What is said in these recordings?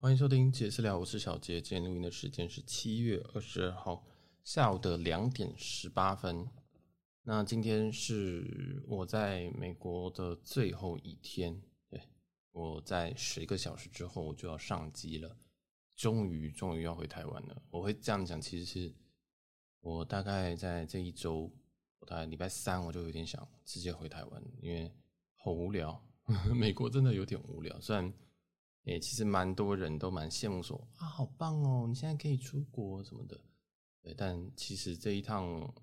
欢迎收听杰私聊，我是小杰。今天录音的时间是七月二十二号下午的两点十八分。那今天是我在美国的最后一天，对，我在十个小时之后我就要上机了，终于终于要回台湾了。我会这样讲，其实是我大概在这一周，我大概礼拜三我就有点想直接回台湾，因为好无聊，美国真的有点无聊，虽然。诶，其实蛮多人都蛮羡慕说，啊，好棒哦，你现在可以出国什么的。对，但其实这一趟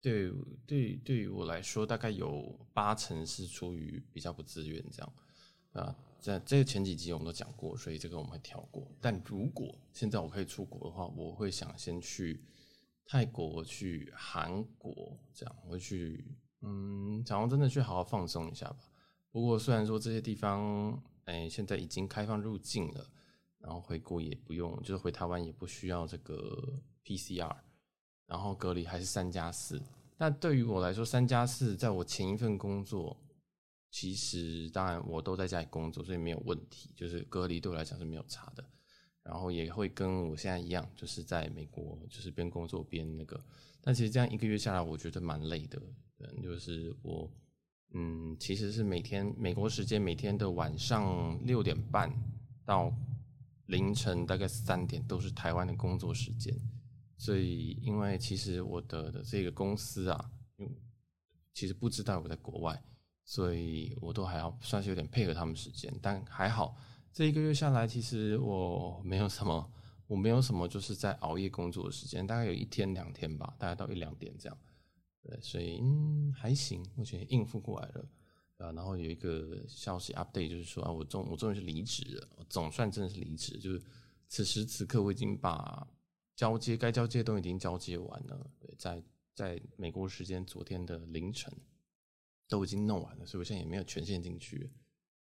对对对于我来说，大概有八成是出于比较不自愿这样啊。在这个前几集我们都讲过，所以这个我们会跳过。但如果现在我可以出国的话，我会想先去泰国、去韩国这样，我会去嗯，想要真的去好好放松一下吧。不过虽然说这些地方。哎，现在已经开放入境了，然后回国也不用，就是回台湾也不需要这个 PCR，然后隔离还是三加四。但对于我来说，三加四，在我前一份工作，其实当然我都在家里工作，所以没有问题，就是隔离对我来讲是没有差的。然后也会跟我现在一样，就是在美国，就是边工作边那个。但其实这样一个月下来，我觉得蛮累的，就是我。嗯，其实是每天美国时间每天的晚上六点半到凌晨大概三点都是台湾的工作时间，所以因为其实我的的这个公司啊，其实不知道我在国外，所以我都还要算是有点配合他们时间，但还好这一个月下来，其实我没有什么，我没有什么就是在熬夜工作的时间，大概有一天两天吧，大概到一两点这样。对，所以嗯还行，目前应付过来了，啊，然后有一个消息 update 就是说啊，我终我终于是离职了，我总算真的是离职，就是此时此刻我已经把交接该交接都已经交接完了，对，在在美国时间昨天的凌晨都已经弄完了，所以我现在也没有权限进去，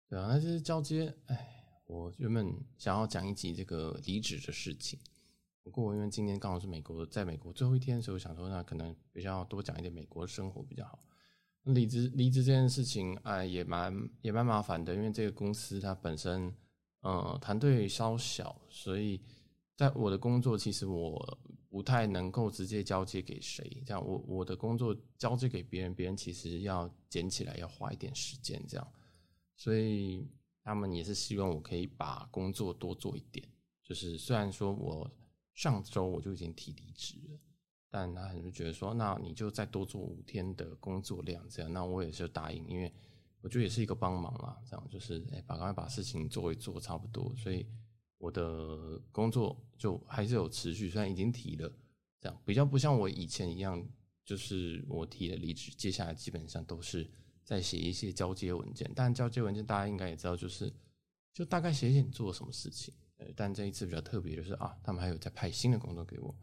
对啊，那这是交接，哎，我原本想要讲一集这个离职的事情。不过，因为今天刚好是美国，在美国最后一天，所以我想说，那可能比较多讲一点美国的生活比较好。离职离职这件事情，哎，也蛮也蛮麻烦的，因为这个公司它本身，呃，团队稍小，所以在我的工作，其实我不太能够直接交接给谁。这样，我我的工作交接给别人，别人其实要捡起来要花一点时间，这样，所以他们也是希望我可以把工作多做一点。就是虽然说我。上周我就已经提离职了，但他很是觉得说，那你就再多做五天的工作量，这样，那我也是答应，因为我觉得也是一个帮忙啦，这样就是，哎，把赶快把事情做一做差不多，所以我的工作就还是有持续，虽然已经提了，这样比较不像我以前一样，就是我提了离职，接下来基本上都是在写一些交接文件，但交接文件大家应该也知道，就是就大概写写你做了什么事情。呃但这一次比较特别，就是啊，他们还有在派新的工作给我，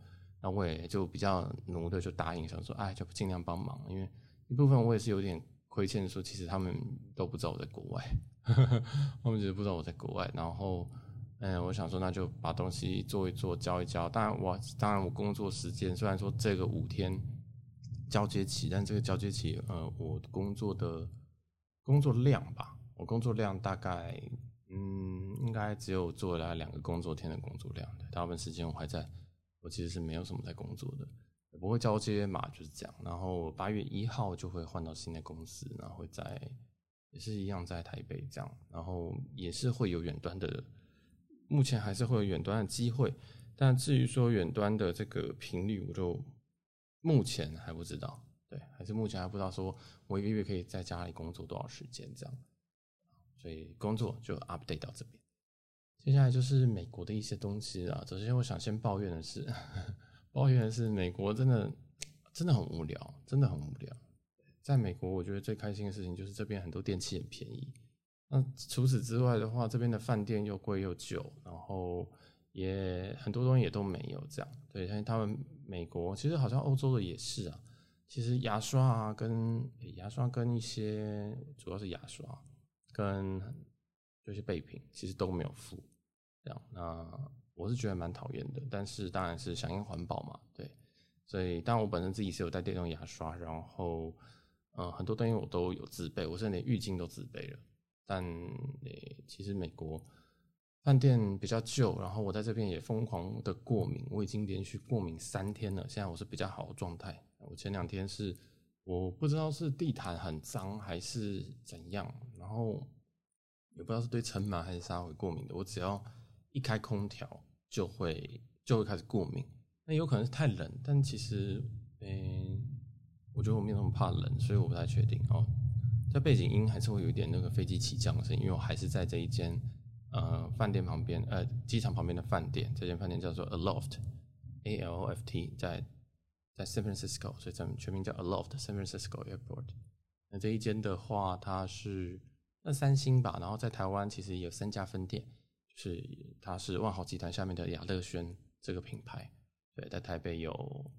那我也就比较奴的就答应，想说，哎，就尽量帮忙，因为一部分我也是有点亏欠，说其实他们都不知道我在国外，他们其实不知道我在国外，然后，嗯，我想说，那就把东西做一做，交一交。当然我，当然我工作时间虽然说这个五天交接期，但这个交接期，呃，我工作的工作量吧，我工作量大概。嗯，应该只有做了两个工作天的工作量，大部分时间我还在，我其实是没有什么在工作的，不会交接嘛，就是这样。然后八月一号就会换到新的公司，然后会在也是一样在台北这样，然后也是会有远端的，目前还是会有远端的机会，但至于说远端的这个频率，我就目前还不知道，对，还是目前还不知道说我一个月可以在家里工作多少时间这样。所以工作就 update 到这边，接下来就是美国的一些东西啊。首先，我想先抱怨的是，抱怨的是美国真的真的很无聊，真的很无聊。在美国，我觉得最开心的事情就是这边很多电器很便宜。那除此之外的话，这边的饭店又贵又旧，然后也很多东西也都没有这样。对，像他们美国，其实好像欧洲的也是啊。其实牙刷啊，跟牙刷跟一些主要是牙刷。跟就是备品其实都没有付，这样，那我是觉得蛮讨厌的，但是当然是响应环保嘛，对，所以当然我本身自己是有带电动牙刷，然后呃很多东西我都有自备，我甚至连浴巾都自备了，但诶其实美国饭店比较旧，然后我在这边也疯狂的过敏，我已经连续过敏三天了。现在我是比较好的状态。我前两天是我不知道是地毯很脏还是怎样，然后也不知道是对尘螨还是沙会过敏的。我只要一开空调就会就会开始过敏。那有可能是太冷，但其实，嗯、我觉得我没有那么怕冷，所以我不太确定哦。在背景音还是会有一点那个飞机起降的声音，因为我还是在这一间。呃，饭店旁边，呃，机场旁边的饭店，这间饭店叫做 Aloft，A L O F T，在在 San Francisco，所以咱们全名叫 Aloft San Francisco Airport。那这一间的话，它是那三星吧，然后在台湾其实有三家分店，就是它是万豪集团下面的雅乐轩这个品牌。对，在台北有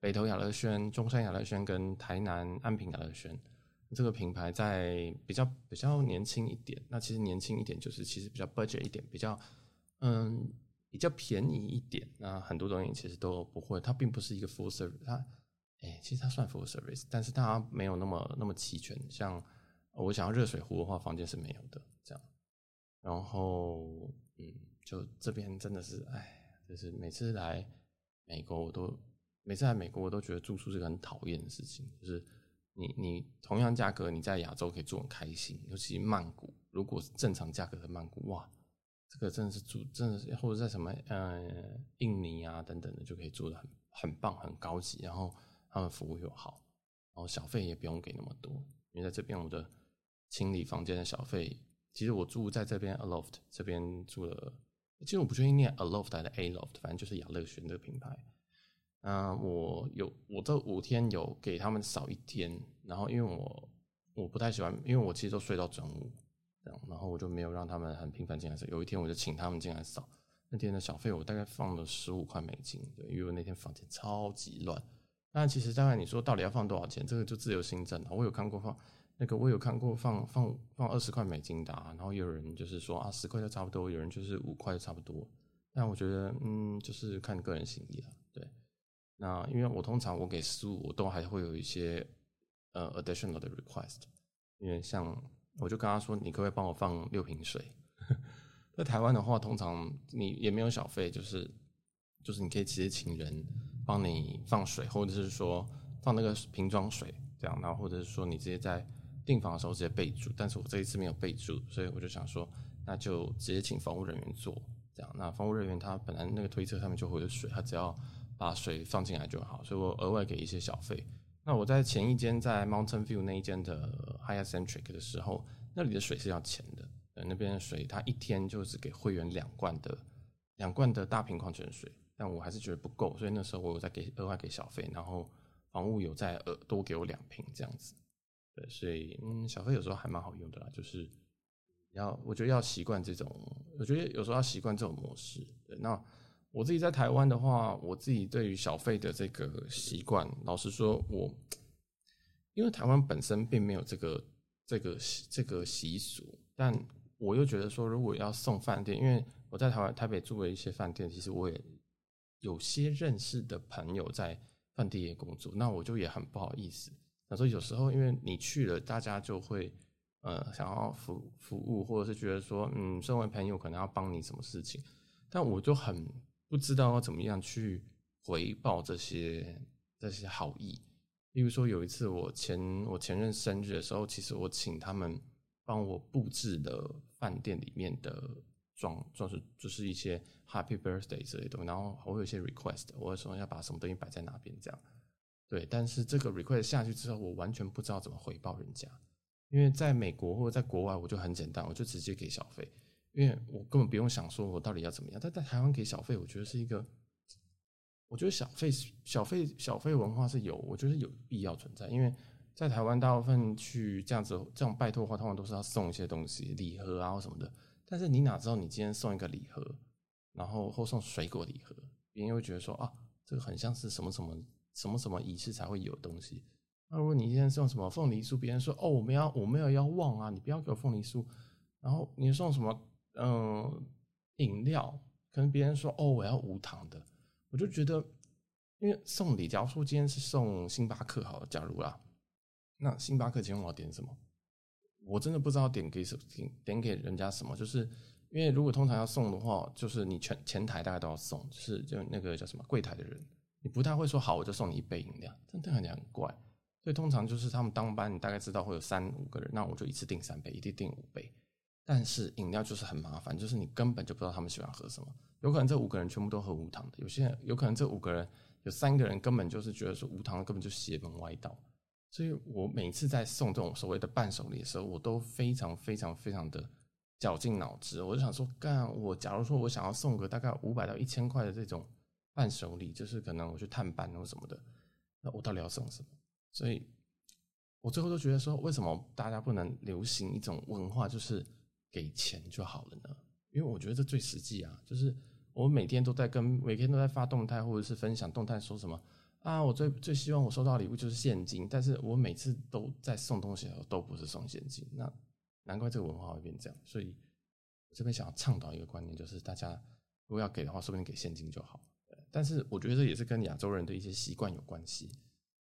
北投雅乐轩、中山雅乐轩跟台南安平雅乐轩。这个品牌在比较比较年轻一点，那其实年轻一点就是其实比较 budget 一点，比较嗯比较便宜一点。那很多东西其实都不会，它并不是一个 full service，它哎其实它算 full service，但是它没有那么那么齐全。像我想要热水壶的话，房间是没有的这样。然后嗯，就这边真的是哎，就是每次来美国我都每次来美国我都觉得住宿是个很讨厌的事情，就是。你你同样价格，你在亚洲可以住很开心，尤其曼谷，如果是正常价格的曼谷，哇，这个真的是住，真的是或者在什么呃印尼啊等等的，就可以住的很很棒，很高级，然后他们服务又好，然后小费也不用给那么多。因为在这边我的清理房间的小费，其实我住在这边 Aloft 这边住了，其实我不确定念 Aloft 还是 Aloft，反正就是雅乐轩这个品牌。嗯、我有我这五天有给他们少一天，然后因为我我不太喜欢，因为我其实都睡到中午，然后我就没有让他们很频繁进来扫。有一天我就请他们进来扫，那天的小费我大概放了十五块美金，对，因为我那天房间超级乱。但其实大概你说到底要放多少钱，这个就自由心证了。我有看过放那个，我有看过放放放二十块美金的，啊，然后有人就是说啊十块就差不多，有人就是五块就差不多。但我觉得嗯，就是看个人心意了，对。那因为我通常我给十五我都还会有一些呃 additional 的 request，因为像我就跟他说，你可不可以帮我放六瓶水？在台湾的话，通常你也没有小费，就是就是你可以直接请人帮你放水，或者是说放那个瓶装水这样，然后或者是说你直接在订房的时候直接备注。但是我这一次没有备注，所以我就想说，那就直接请房务人员做这样。那房务人员他本来那个推车上面就会有水，他只要把水放进来就好，所以我额外给一些小费。那我在前一间在 Mountain View 那一间的 Hyatt Centric 的时候，那里的水是要钱的。那边的水，它一天就是给会员两罐的两罐的大瓶矿泉水，但我还是觉得不够，所以那时候我有在给额外给小费，然后房务有再额多给我两瓶这样子。对，所以嗯，小费有时候还蛮好用的啦，就是要我觉得要习惯这种，我觉得有时候要习惯这种模式。对，那。我自己在台湾的话，我自己对于小费的这个习惯，老实说，我因为台湾本身并没有这个这个这个习俗，但我又觉得说，如果要送饭店，因为我在台湾台北住了一些饭店，其实我也有些认识的朋友在饭店业工作，那我就也很不好意思。那所以有时候因为你去了，大家就会呃想要服服务，或者是觉得说，嗯，身为朋友可能要帮你什么事情，但我就很。不知道要怎么样去回报这些这些好意。例如说，有一次我前我前任生日的时候，其实我请他们帮我布置了饭店里面的装，装饰就是一些 Happy Birthday 之类的东西。然后我有一些 request，我会说要把什么东西摆在哪边这样。对，但是这个 request 下去之后，我完全不知道怎么回报人家。因为在美国或者在国外，我就很简单，我就直接给小费。因为我根本不用想说我到底要怎么样，但在台湾给小费，我觉得是一个，我觉得小费小费小费文化是有，我觉得有必要存在。因为在台湾，大部分去这样子这种拜托的话，通常都是要送一些东西，礼盒啊什么的。但是你哪知道你今天送一个礼盒，然后或送水果礼盒，别人会觉得说啊，这个很像是什么什么什么什么仪式才会有东西。那如果你今天送什么凤梨酥，别人说哦，我们要我们要要旺啊，你不要给我凤梨酥。然后你送什么？嗯，饮料可能别人说哦，我要无糖的，我就觉得，因为送礼，假如说今天是送星巴克好了，假如啦，那星巴克今天我要点什么？我真的不知道点给什点点给人家什么，就是因为如果通常要送的话，就是你全前台大概都要送，就是就那个叫什么柜台的人，你不太会说好我就送你一杯饮料，真的很很怪。所以通常就是他们当班，你大概知道会有三五个人，那我就一次订三杯，一定订五杯。但是饮料就是很麻烦，就是你根本就不知道他们喜欢喝什么。有可能这五个人全部都喝无糖的，有些人有可能这五个人有三个人根本就是觉得说无糖的根本就邪门歪道。所以我每次在送这种所谓的伴手礼的时候，我都非常非常非常的绞尽脑汁。我就想说，干我假如说我想要送个大概五百到一千块的这种伴手礼，就是可能我去探班或什么的，那我到底要送什么？所以我最后都觉得说，为什么大家不能流行一种文化，就是。给钱就好了呢，因为我觉得这最实际啊。就是我每天都在跟每天都在发动态或者是分享动态，说什么啊？我最最希望我收到礼物就是现金，但是我每次都在送东西的时候都不是送现金，那难怪这个文化会变这样。所以我这边想要倡导一个观念，就是大家如果要给的话，说不定给现金就好。但是我觉得这也是跟亚洲人的一些习惯有关系，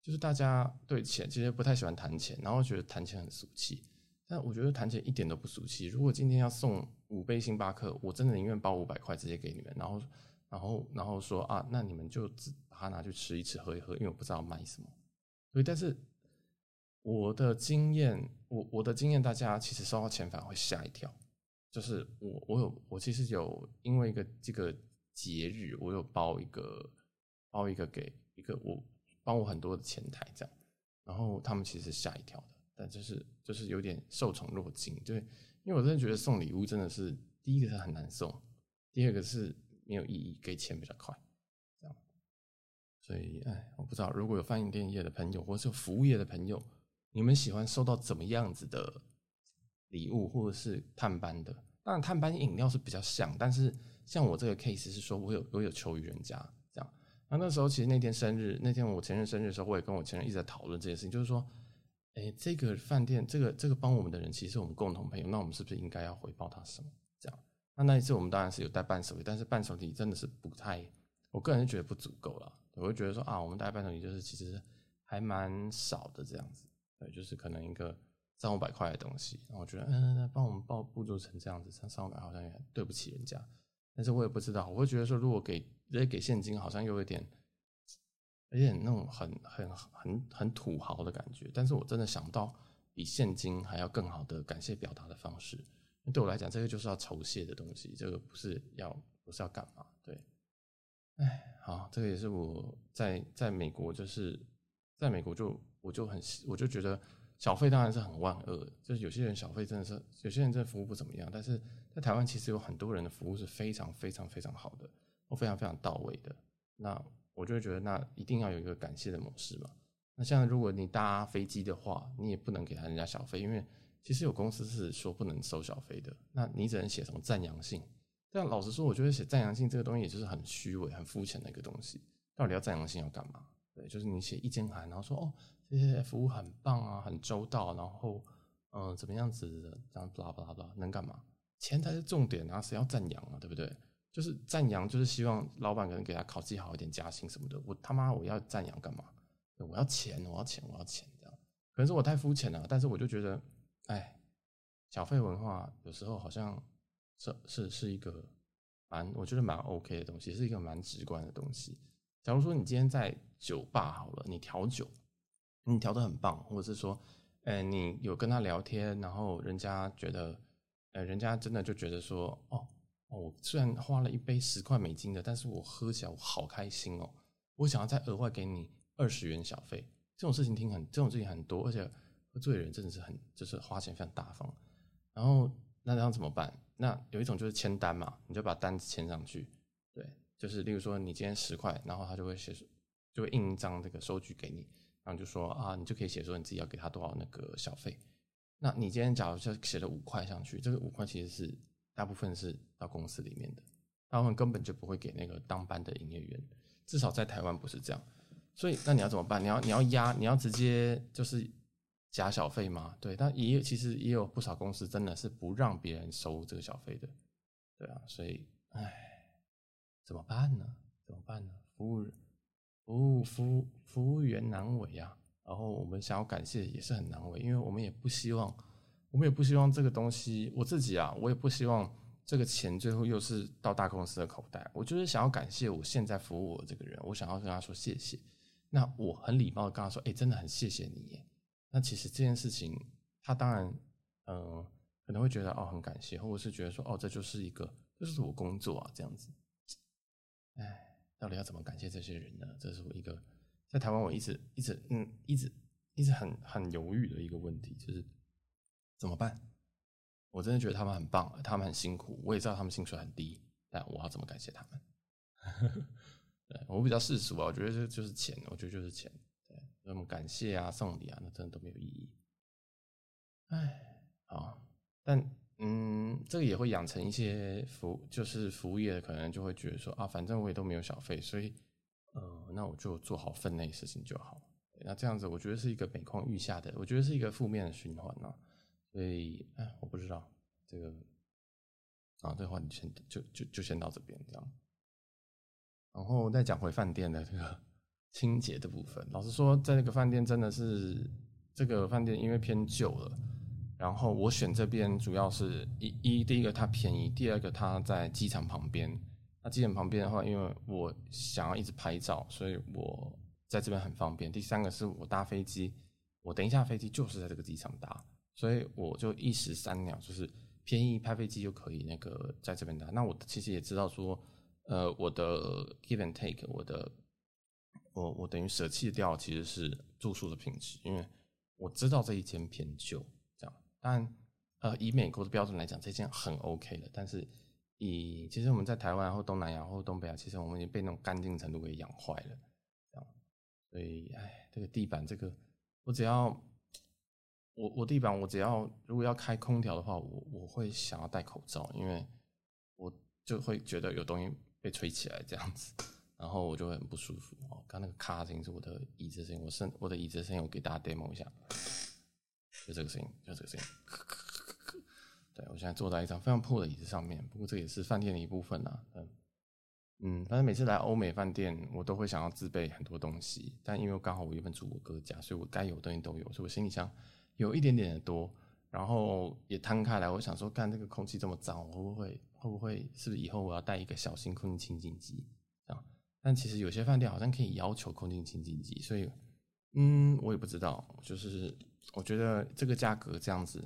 就是大家对钱其实不太喜欢谈钱，然后觉得谈钱很俗气。但我觉得谈钱一点都不俗气。如果今天要送五杯星巴克，我真的宁愿包五百块直接给你们，然后，然后，然后说啊，那你们就只把它拿去吃一吃、喝一喝，因为我不知道买什么。所以，但是我的经验，我我的经验，大家其实收到钱反而会吓一跳。就是我我有我其实有因为一个这个节日，我有包一个包一个给一个我帮我很多的前台这样，然后他们其实吓一跳的。但就是就是有点受宠若惊，对，因为我真的觉得送礼物真的是第一个是很难送，第二个是没有意义，给钱比较快，这样。所以，哎，我不知道如果有饭店业的朋友，或是服务业的朋友，你们喜欢收到怎么样子的礼物，或者是探班的？当然，探班饮料是比较像，但是像我这个 case 是说我有我有求于人家这样。那那时候其实那天生日，那天我前任生日的时候，我也跟我前任一直在讨论这件事情，就是说。哎，这个饭店，这个这个帮我们的人，其实是我们共同朋友，那我们是不是应该要回报他什么？这样，那那一次我们当然是有带伴手礼，但是伴手礼真的是不太，我个人是觉得不足够了。我会觉得说啊，我们带伴手礼就是其实还蛮少的这样子，对，就是可能一个三五百块的东西，然后我觉得嗯，那帮我们报布置成这样子，三三五百好像也对不起人家，但是我也不知道，我会觉得说如果给直接给现金，好像又有点。有点那种很很很很土豪的感觉，但是我真的想不到比现金还要更好的感谢表达的方式。对我来讲，这个就是要酬谢的东西，这个不是要不是要干嘛？对，哎，好，这个也是我在在美国，就是在美国就我就很我就觉得小费当然是很万恶，就是有些人小费真的是有些人真的服务不怎么样，但是在台湾其实有很多人的服务是非常非常非常好的，或非常非常到位的。那。我就会觉得，那一定要有一个感谢的模式嘛。那像如果你搭飞机的话，你也不能给他人家小费，因为其实有公司是说不能收小费的。那你只能写什么赞扬信。但老实说，我觉得写赞扬信这个东西也就是很虚伪、很肤浅的一个东西。到底要赞扬信要干嘛？对，就是你写一间函，然后说哦，这些服务很棒啊，很周到，然后嗯、怎么样子的，这样巴拉巴拉巴拉，能干嘛？钱才是重点啊，谁要赞扬啊，对不对？就是赞扬，就是希望老板可能给他考绩好一点，加薪什么的。我他妈我要赞扬干嘛？我要钱，我要钱，我要钱，这样。可能是我太肤浅了，但是我就觉得，哎，小费文化有时候好像是是是一个蛮，我觉得蛮 OK 的东西，是一个蛮直观的东西。假如说你今天在酒吧好了，你调酒，你调得很棒，或者是说，哎，你有跟他聊天，然后人家觉得，呃，人家真的就觉得说，哦。我虽然花了一杯十块美金的，但是我喝起来我好开心哦！我想要再额外给你二十元小费，这种事情听很，这种事情很多，而且喝醉的人真的是很，就是花钱非常大方。然后那这样怎么办？那有一种就是签单嘛，你就把单子签上去，对，就是例如说你今天十块，然后他就会写，就会印一张这个收据给你，然后就说啊，你就可以写说你自己要给他多少那个小费。那你今天假如就写了五块上去，这个五块其实是。大部分是到公司里面的，他们根本就不会给那个当班的营业员，至少在台湾不是这样。所以那你要怎么办？你要你要压，你要直接就是假小费吗？对，但也有其实也有不少公司真的是不让别人收这个小费的，对啊，所以唉，怎么办呢？怎么办呢？服务服务服务服务员难为啊，然后我们想要感谢也是很难为，因为我们也不希望。我们也不希望这个东西，我自己啊，我也不希望这个钱最后又是到大公司的口袋。我就是想要感谢我现在服务我的这个人，我想要跟他说谢谢。那我很礼貌的跟他说，哎，真的很谢谢你。那其实这件事情，他当然，嗯、可能会觉得哦很感谢，或者是觉得说哦这就是一个，这就是我工作啊这样子。哎，到底要怎么感谢这些人呢？这是我一个在台湾我一直一直嗯一直一直很很犹豫的一个问题，就是怎么办？我真的觉得他们很棒，他们很辛苦，我也知道他们薪水很低，但我要怎么感谢他们？对，我比较世俗啊，我觉得这就是钱，我觉得就是钱。对，那么感谢啊、送礼啊，那真的都没有意义。哎，好，但嗯，这个也会养成一些服，就是服务业的可能就会觉得说啊，反正我也都没有小费，所以呃，那我就做好分内事情就好。那这样子，我觉得是一个每况愈下的，我觉得是一个负面的循环啊。所以，哎，我不知道这个啊，这话你先就就就先到这边这样。然后再讲回饭店的这个清洁的部分。老实说，在那个饭店真的是这个饭店因为偏旧了，然后我选这边主要是一一第一个它便宜，第二个它在机场旁边。那机场旁边的话，因为我想要一直拍照，所以我在这边很方便。第三个是我搭飞机，我等一下飞机就是在这个机场搭，所以我就一石三鸟，就是便宜拍飞机就可以那个在这边搭。那我其实也知道说。呃，我的 give and take，我的我我等于舍弃掉其实是住宿的品质，因为我知道这一间偏旧，这样。但呃，以美国的标准来讲，这间很 OK 的。但是以其实我们在台湾或东南亚或东北亚，其实我们已经被那种干净程度给养坏了，这样。所以，哎，这个地板，这个我只要我我地板，我只要如果要开空调的话，我我会想要戴口罩，因为我就会觉得有东西。被吹起来这样子，然后我就会很不舒服哦。刚那个咔声音是我的椅子声音，我声我的椅子声音，我给大家 demo 一下，就这个声音，就这个声音。对，我现在坐在一张非常破的椅子上面，不过这也是饭店的一部分啊。嗯嗯，反正每次来欧美饭店，我都会想要自备很多东西，但因为刚好我原本住我哥家，所以我该有的东西都有，所以我行李箱有一点点的多，然后也摊开来，我想说，干这个空气这么脏，我会不会？会不会是不是以后我要带一个小型空气清净机？这样，但其实有些饭店好像可以要求空气清净机，所以，嗯，我也不知道。就是我觉得这个价格这样子，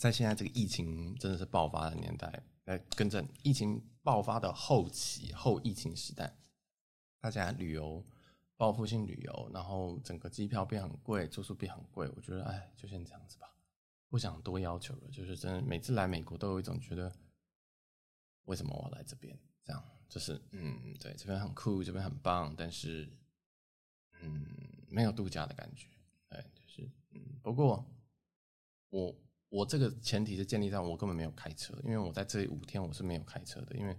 在现在这个疫情真的是爆发的年代，来跟着疫情爆发的后期后疫情时代，大家旅游报复性旅游，然后整个机票变很贵，住宿变很贵。我觉得，哎，就先这样子吧。不想多要求了，就是真的每次来美国都有一种觉得，为什么我来这边？这样就是嗯，对，这边很酷，这边很棒，但是嗯，没有度假的感觉。对，就是嗯，不过我我这个前提是建立在我根本没有开车，因为我在这五天我是没有开车的，因为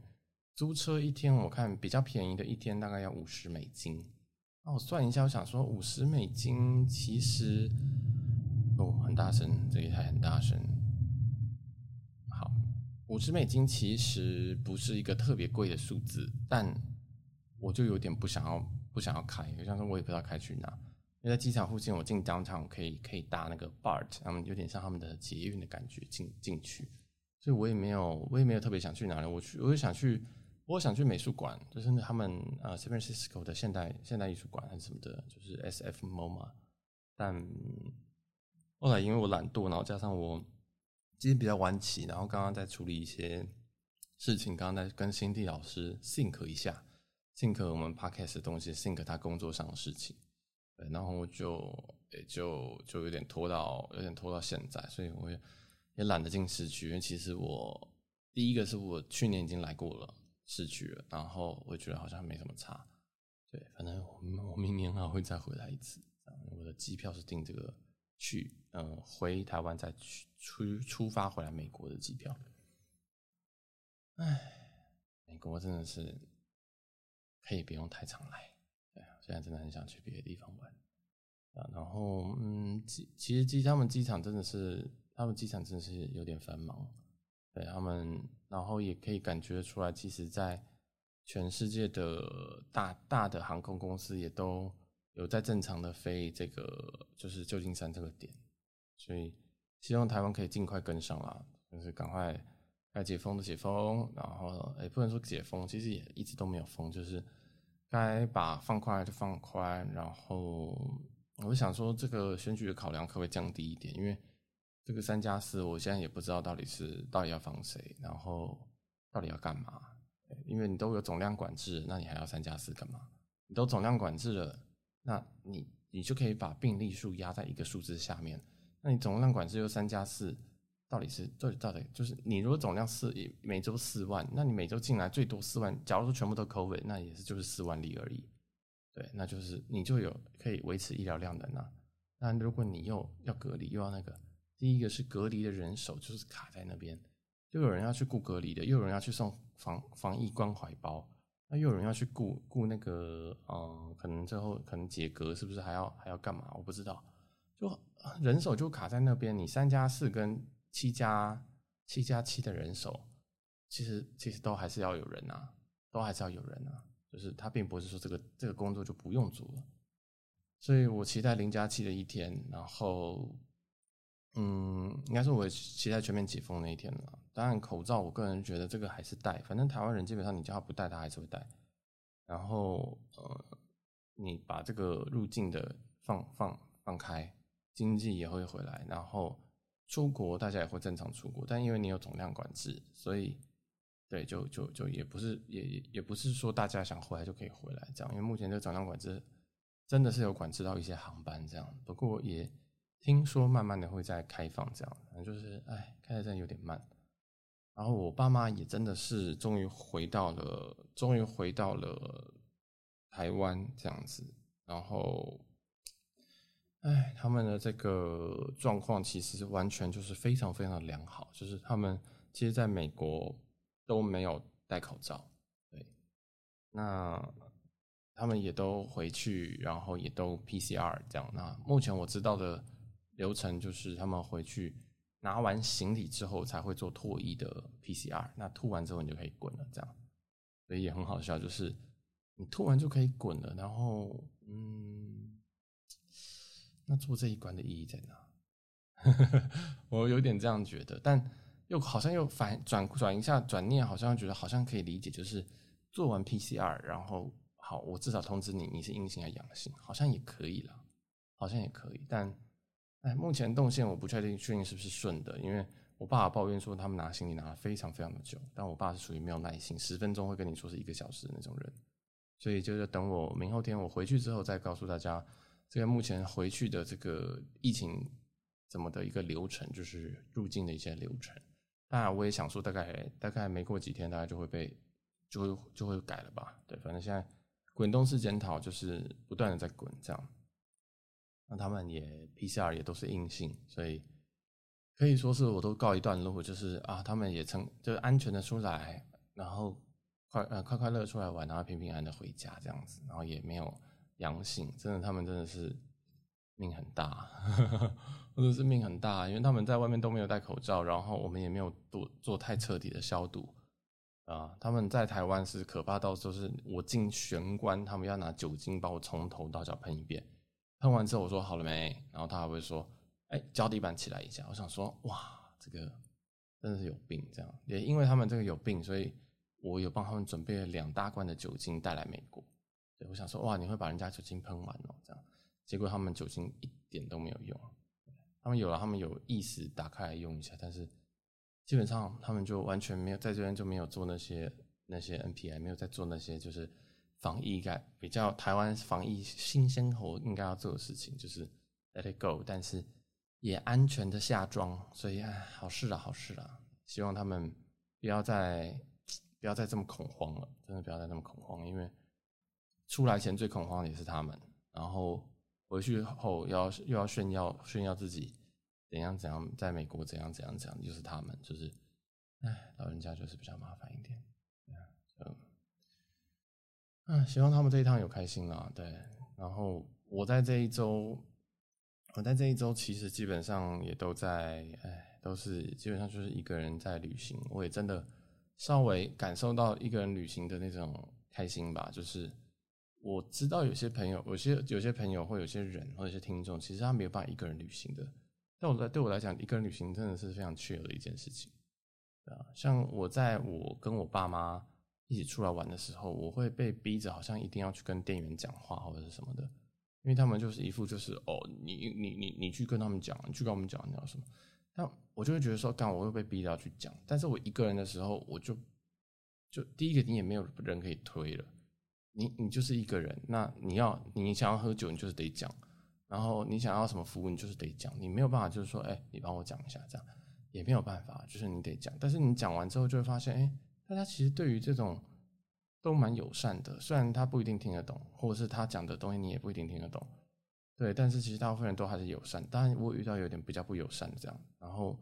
租车一天我看比较便宜的一天大概要五十美金，那我算一下，我想说五十美金其实。哦，很大声，这一台很大声。好，五十美金其实不是一个特别贵的数字，但我就有点不想要，不想要开。就像说，我也不知道开去哪。因为在机场附近，我进机场可以可以搭那个 BART，他们有点像他们的捷运的感觉进进去。所以我也没有，我也没有特别想去哪里。我去，我就想去，我想去美术馆，就是他们呃 San Francisco 的现代现代艺术馆还是什么的，就是 SF MoMA，但。后来因为我懒惰，然后加上我今天比较晚起，然后刚刚在处理一些事情，刚刚在跟辛蒂老师 think 一下，think 我们 podcast 的东西，think 他工作上的事情，对，然后我就也就就有点拖到有点拖到现在，所以我也也懒得进市区，因为其实我第一个是我去年已经来过了市区了，然后我觉得好像没什么差，对，反正我我明年还会再回来一次，我的机票是订这个。去，嗯，回台湾再去出出发回来美国的机票。唉，美国真的是可以不用太常来。对，现在真的很想去别的地方玩。然后，嗯，机其实机他们机场真的是，他们机场真的是有点繁忙。对他们，然后也可以感觉出来，其实，在全世界的大大的航空公司也都。有在正常的飞这个就是旧金山这个点，所以希望台湾可以尽快跟上啦，就是赶快该解封的解封，然后也不能说解封，其实也一直都没有封，就是该把放宽就放宽。然后我想说，这个选举的考量可不可以降低一点？因为这个三加四，我现在也不知道到底是到底要防谁，然后到底要干嘛？因为你都有总量管制，那你还要三加四干嘛？你都总量管制了，那你你就可以把病例数压在一个数字下面。那你总量管制又三加四，到底是到底到底就是你如果总量四每周四万，那你每周进来最多四万，假如说全部都 COVID，那也是就是四万例而已。对，那就是你就有可以维持医疗量的那。那如果你又要隔离又要那个。第一个是隔离的人手就是卡在那边，又有人要去顾隔离的，又有人要去送防防疫关怀包，那又有人要去顾顾那个，嗯，可能最后可能解隔是不是还要还要干嘛？我不知道，就人手就卡在那边。你三加四跟七加七加七的人手，其实其实都还是要有人啊，都还是要有人啊，就是他并不是说这个这个工作就不用做了，所以我期待零加七的一天，然后。嗯，应该是我期待全面解封那一天了。当然，口罩我个人觉得这个还是戴，反正台湾人基本上你叫他不戴，他还是会戴。然后，呃，你把这个入境的放放放开，经济也会回来，然后出国大家也会正常出国。但因为你有总量管制，所以对，就就就也不是也也不是说大家想回来就可以回来这样。因为目前这个总量管制真的是有管制到一些航班这样，不过也。听说慢慢的会再开放，这样，反正就是，哎，开的真的有点慢。然后我爸妈也真的是终于回到了，终于回到了台湾这样子。然后，哎，他们的这个状况其实完全就是非常非常的良好，就是他们其实在美国都没有戴口罩，对，那他们也都回去，然后也都 PCR 这样。那目前我知道的。流程就是他们回去拿完行李之后才会做唾液的 PCR，那吐完之后你就可以滚了，这样，所以也很好笑，就是你吐完就可以滚了，然后嗯，那做这一关的意义在哪？我有点这样觉得，但又好像又反转转一下转念，好像觉得好像可以理解，就是做完 PCR，然后好，我至少通知你你是阴性还是阳性，好像也可以了，好像也可以，但。哎，目前动线我不确定确定是不是顺的，因为我爸抱怨说他们拿行李拿了非常非常的久，但我爸是属于没有耐心，十分钟会跟你说是一个小时的那种人，所以就是等我明后天我回去之后再告诉大家，这个目前回去的这个疫情怎么的一个流程，就是入境的一些流程。当然我也想说，大概大概没过几天，大概就会被就会就会改了吧？对，反正现在滚动式检讨就是不断的在滚这样。他们也 PCR 也都是阴性，所以可以说是我都告一段落，就是啊，他们也成就是安全的出来，然后快呃快快乐出来玩，然后平平安的回家这样子，然后也没有阳性，真的他们真的是命很大，或者是命很大，因为他们在外面都没有戴口罩，然后我们也没有做做太彻底的消毒啊。他们在台湾是可怕到就是我进玄关，他们要拿酒精把我从头到脚喷一遍。喷完之后我说好了没？然后他还会说，哎，脚底板起来一下。我想说，哇，这个真的是有病。这样也因为他们这个有病，所以我有帮他们准备了两大罐的酒精带来美国。对，我想说，哇，你会把人家酒精喷完哦？这样，结果他们酒精一点都没有用。他们有了，他们有意识打开来用一下，但是基本上他们就完全没有在这边就没有做那些那些 NPI，没有在做那些就是。防疫该比较台湾防疫新生活应该要做的事情就是 let it go，但是也安全的下庄，所以哎，好事啊，好事啊。希望他们不要再不要再这么恐慌了，真的不要再这么恐慌，因为出来前最恐慌的也是他们，然后回去后要又要炫耀炫耀自己怎样怎样，在美国怎样怎样怎样，就是他们，就是哎，老人家就是比较麻烦一点，嗯。嗯，希望他们这一趟有开心啦。对，然后我在这一周，我在这一周其实基本上也都在，哎，都是基本上就是一个人在旅行。我也真的稍微感受到一个人旅行的那种开心吧。就是我知道有些朋友，有些有些朋友或有些人或者有些听众，其实他没有办法一个人旅行的。但我在对我来讲，一个人旅行真的是非常 chill 的一件事情。啊，像我在我跟我爸妈一起出来玩的时候，我会被逼着好像一定要去跟店员讲话或者是什么的，因为他们就是一副就是哦，你你你你去跟他们讲，你去跟他们讲你要什么，那我就会觉得说，干我会被逼着要去讲，但是我一个人的时候，我就就第一个你也没有人可以推了，你你就是一个人，那你要你想要喝酒，你就是得讲，然后你想要什么服务，你就是得讲，你没有办法就是说，哎，你帮我讲一下这样。也没有办法，就是你得讲，但是你讲完之后就会发现，哎，大家其实对于这种都蛮友善的，虽然他不一定听得懂，或者是他讲的东西你也不一定听得懂，对，但是其实大部分人都还是友善。当然，我遇到有点比较不友善的这样，然后，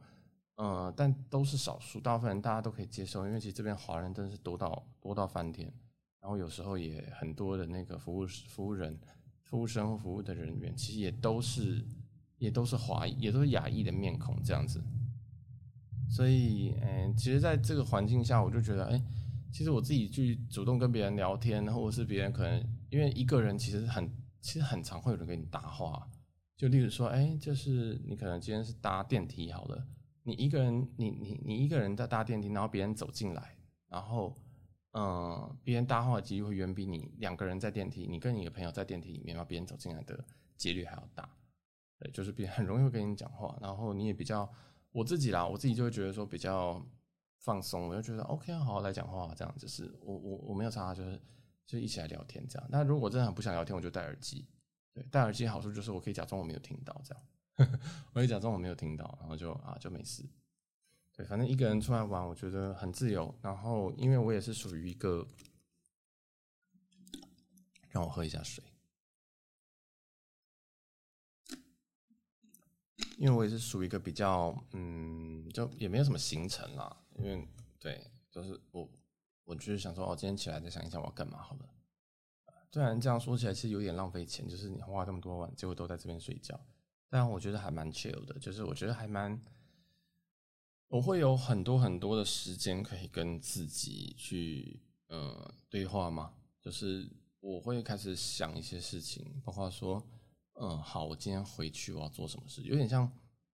呃，但都是少数，大部分人大家都可以接受，因为其实这边华人真的是多到多到翻天，然后有时候也很多的那个服务服务人、服务生或服务的人员，其实也都是也都是华裔，也都是亚裔的面孔这样子。所以，嗯，其实，在这个环境下，我就觉得，哎，其实我自己去主动跟别人聊天，或者是别人可能因为一个人，其实很，其实很常会有人跟你搭话。就例如说，哎，就是你可能今天是搭电梯好了，你一个人，你你你一个人在搭电梯，然后别人走进来，然后，嗯，别人搭话的几率会远比你两个人在电梯，你跟你的朋友在电梯里面，然后别人走进来的几率还要大。对，就是别人很容易会跟你讲话，然后你也比较。我自己啦，我自己就会觉得说比较放松，我就觉得 OK，好好来讲话，这样就是我我我没有差，就是就一起来聊天这样。那如果真的很不想聊天，我就戴耳机。对，戴耳机好处就是我可以假装我没有听到，这样，我可以假装我没有听到，然后就啊就没事。对，反正一个人出来玩，我觉得很自由。然后因为我也是属于一个，让我喝一下水。因为我也是属于一个比较，嗯，就也没有什么行程啦。因为对，就是我，我就是想说，哦，今天起来再想一想我要干嘛好了。虽然这样说起来其实有点浪费钱，就是你花这么多晚，结果都在这边睡觉。但我觉得还蛮 chill 的，就是我觉得还蛮，我会有很多很多的时间可以跟自己去，呃，对话嘛。就是我会开始想一些事情，包括说。嗯，好，我今天回去我要做什么事？有点像，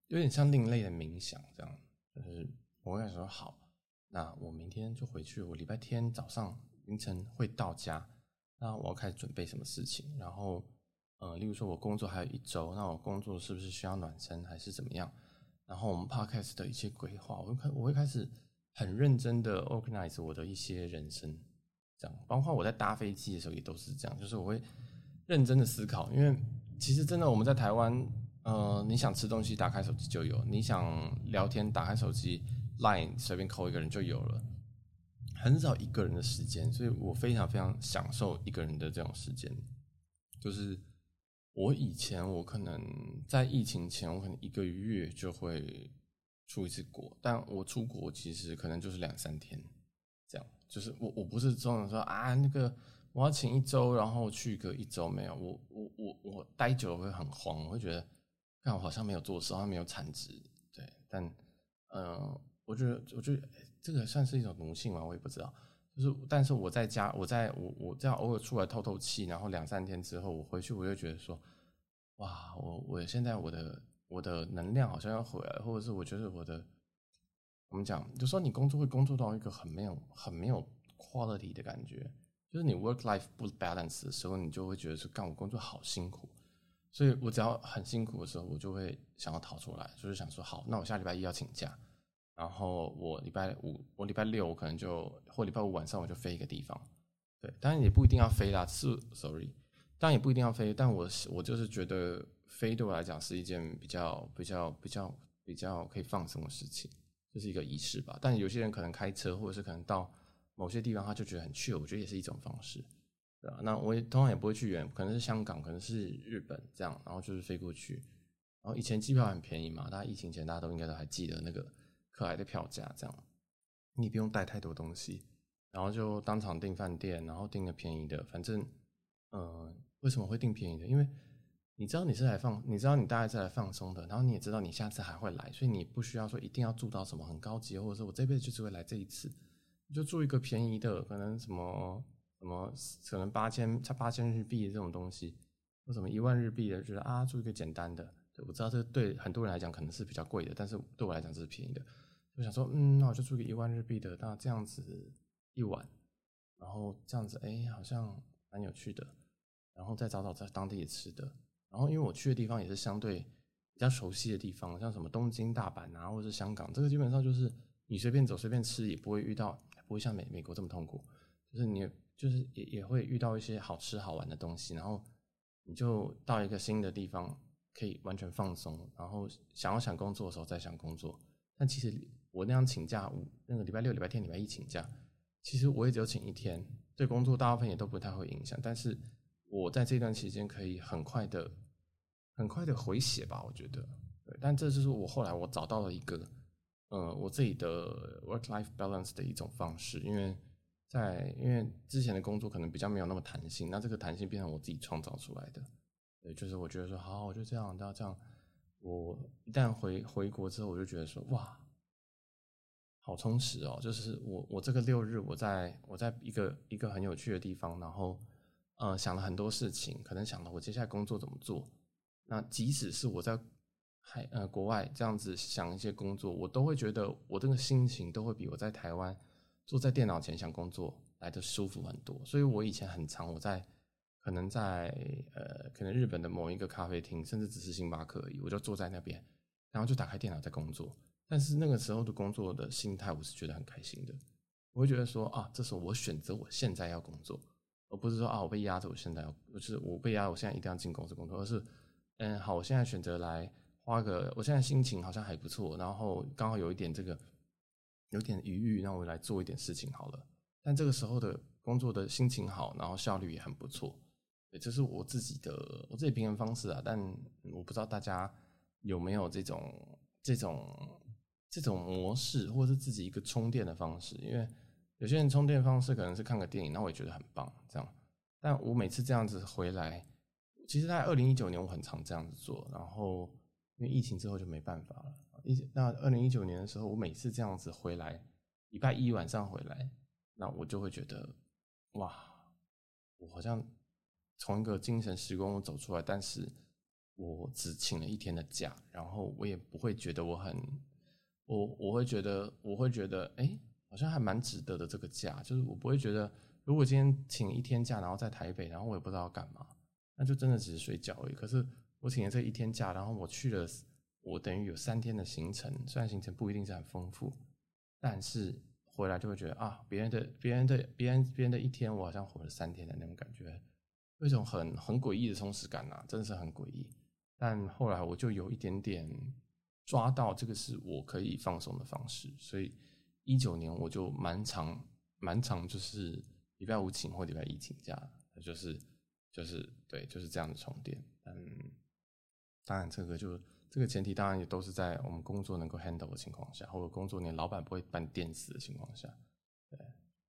有点像另类的冥想这样。就是我会说好，那我明天就回去。我礼拜天早上凌晨会到家，那我要开始准备什么事情？然后，呃，例如说我工作还有一周，那我工作是不是需要暖身还是怎么样？然后我们 podcast 的一些规划，我会开，我会开始很认真的 organize 我的一些人生，这样。包括我在搭飞机的时候也都是这样，就是我会认真的思考，因为。其实真的，我们在台湾，呃，你想吃东西，打开手机就有；你想聊天，打开手机，Line 随便扣一个人就有了。很少一个人的时间，所以我非常非常享受一个人的这种时间。就是我以前，我可能在疫情前，我可能一个月就会出一次国，但我出国其实可能就是两三天，这样。就是我我不是这种说啊那个。我要请一周，然后去个一周没有，我我我我待久了会很慌，我会觉得，看我好像没有做事，好像没有产值，对，但，嗯、我觉得我觉得这个算是一种奴性嘛，我也不知道，就是，但是我在家，我在我我这样偶尔出来透透气，然后两三天之后我回去，我就觉得说，哇，我我现在我的我的能量好像要回来，或者是我觉得我的，我们讲，就说你工作会工作到一个很没有很没有 quality 的感觉。就是你 work life 不 balance 的时候，你就会觉得说，干我工作好辛苦，所以我只要很辛苦的时候，我就会想要逃出来，就是想说，好，那我下礼拜一要请假，然后我礼拜五、我礼拜六我可能就或礼拜五晚上我就飞一个地方，对，当然也不一定要飞啦，是 sorry，当然也不一定要飞，但我我就是觉得飞对我来讲是一件比较比较比较比较可以放松的事情，就是一个仪式吧。但有些人可能开车，或者是可能到。某些地方他就觉得很去我觉得也是一种方式，对吧？那我也通常也不会去远，可能是香港，可能是日本这样，然后就是飞过去。然后以前机票很便宜嘛，大家疫情前大家都应该都还记得那个可爱的票价，这样你不用带太多东西，然后就当场订饭店，然后订个便宜的。反正，嗯、呃，为什么会订便宜的？因为你知道你是来放，你知道你大概是来放松的，然后你也知道你下次还会来，所以你不需要说一定要住到什么很高级，或者说我这辈子就只会来这一次。就住一个便宜的，可能什么什么，可能八千差八千日币的这种东西，或什么一万日币的，觉得啊，住一个简单的。对，我知道这对很多人来讲可能是比较贵的，但是对我来讲这是便宜的。就想说，嗯，那我就住个一万日币的，那这样子一晚，然后这样子，哎，好像蛮有趣的，然后再找找在当地吃的，然后因为我去的地方也是相对比较熟悉的地方，像什么东京、大阪啊，或者是香港，这个基本上就是你随便走、随便吃，也不会遇到，不会像美美国这么痛苦，就是你就是也也会遇到一些好吃好玩的东西，然后你就到一个新的地方。可以完全放松，然后想要想工作的时候再想工作。但其实我那样请假，那个礼拜六、礼拜天、礼拜一请假，其实我也只有请一天，对工作大部分也都不太会影响。但是我在这段期间可以很快的、很快的回血吧，我觉得。对，但这就是我后来我找到了一个，呃，我自己的 work-life balance 的一种方式。因为在因为之前的工作可能比较没有那么弹性，那这个弹性变成我自己创造出来的。对，就是我觉得说，好，我就这样，那这样，我一旦回回国之后，我就觉得说，哇，好充实哦！就是我我这个六日，我在我在一个一个很有趣的地方，然后，呃，想了很多事情，可能想了我接下来工作怎么做。那即使是我在海呃国外这样子想一些工作，我都会觉得我这个心情都会比我在台湾坐在电脑前想工作来得舒服很多。所以我以前很常我在。可能在呃，可能日本的某一个咖啡厅，甚至只是星巴克而已，我就坐在那边，然后就打开电脑在工作。但是那个时候的工作的心态，我是觉得很开心的。我会觉得说啊，这时候我选择我现在要工作，而不是说啊，我被压着，我现在要，就是我被压，我现在一定要进公司工作，而是嗯，好，我现在选择来花个，我现在心情好像还不错，然后刚好有一点这个有点余裕，那我来做一点事情好了。但这个时候的工作的心情好，然后效率也很不错。对，这是我自己的我自己平衡方式啊，但我不知道大家有没有这种这种这种模式，或者是自己一个充电的方式。因为有些人充电方式可能是看个电影，那我也觉得很棒，这样。但我每次这样子回来，其实在二零一九年我很常这样子做，然后因为疫情之后就没办法了。一那二零一九年的时候，我每次这样子回来，礼拜一晚上回来，那我就会觉得哇，我好像。从一个精神时光走出来，但是我只请了一天的假，然后我也不会觉得我很，我我会觉得我会觉得，哎、好像还蛮值得的这个假，就是我不会觉得，如果今天请一天假，然后在台北，然后我也不知道干嘛，那就真的只是睡觉而已。可是我请了这一天假，然后我去了，我等于有三天的行程，虽然行程不一定是很丰富，但是回来就会觉得啊，别人的别人的别人别人的一天，我好像活了三天的那种感觉。有一种很很诡异的充实感、啊，真的是很诡异。但后来我就有一点点抓到这个是我可以放松的方式，所以一九年我就蛮长蛮长，就是礼拜五请或礼拜一请假，就是就是对就是这样的充电。嗯，当然这个就这个前提当然也都是在我们工作能够 handle 的情况下，或者工作你老板不会办电死的情况下，对，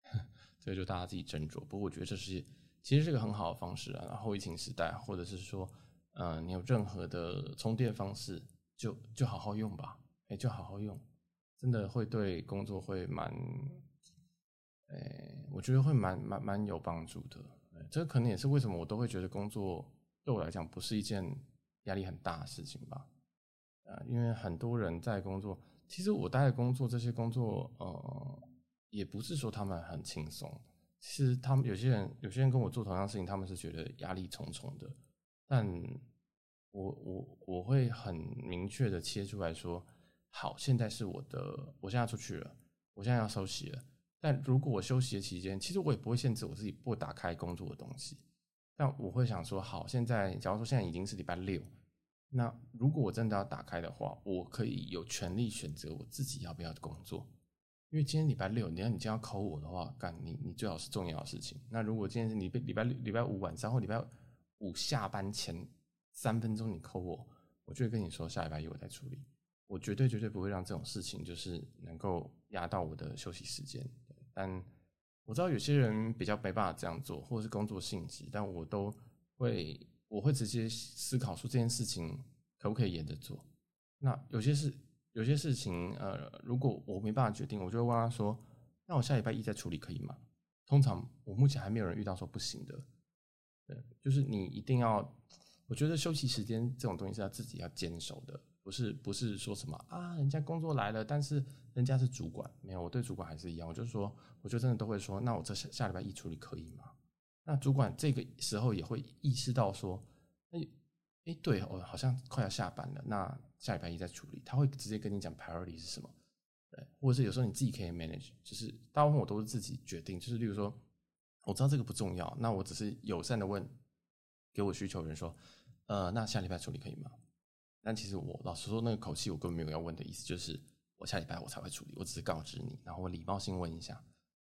这个就大家自己斟酌。不过我觉得这是。其实是个很好的方式啊，然后疫情时代，或者是说，嗯、你有任何的充电方式，就就好好用吧，哎，就好好用，真的会对工作会蛮，哎，我觉得会蛮蛮蛮有帮助的。这可能也是为什么我都会觉得工作对我来讲不是一件压力很大的事情吧，啊，因为很多人在工作，其实我待的工作这些工作，呃，也不是说他们很轻松。其实他们有些人，有些人跟我做同样事情，他们是觉得压力重重的。但我我我会很明确的切出来说，好，现在是我的，我现在出去了，我现在要休息了。但如果我休息的期间，其实我也不会限制我自己不打开工作的东西。那我会想说，好，现在假如说现在已经是礼拜六，那如果我真的要打开的话，我可以有权利选择我自己要不要工作。因为今天礼拜六，你要你今天要 call 我的话，干你你最好是重要的事情。那如果今天是你礼礼拜六礼拜五晚上或礼拜五下班前三分钟你扣我，我就会跟你说下礼拜一我再处理。我绝对绝对不会让这种事情就是能够压到我的休息时间。但我知道有些人比较没办法这样做，或者是工作性质，但我都会我会直接思考说这件事情可不可以沿着做。那有些事。有些事情，呃，如果我没办法决定，我就会问他说：“那我下礼拜一再处理可以吗？”通常我目前还没有人遇到说不行的。对，就是你一定要，我觉得休息时间这种东西是要自己要坚守的。不是不是说什么啊，人家工作来了，但是人家是主管，没有，我对主管还是一样，我就是说，我就真的都会说，那我这下下礼拜一处理可以吗？那主管这个时候也会意识到说，哎哎，对，我好像快要下班了，那下礼拜一再处理，他会直接跟你讲 priority 是什么，对，或者是有时候你自己可以 manage，就是大部分我都是自己决定，就是例如说，我知道这个不重要，那我只是友善的问给我需求的人说，呃，那下礼拜处理可以吗？但其实我老实说，那个口气我根本没有要问的意思，就是我下礼拜我才会处理，我只是告知你，然后我礼貌性问一下，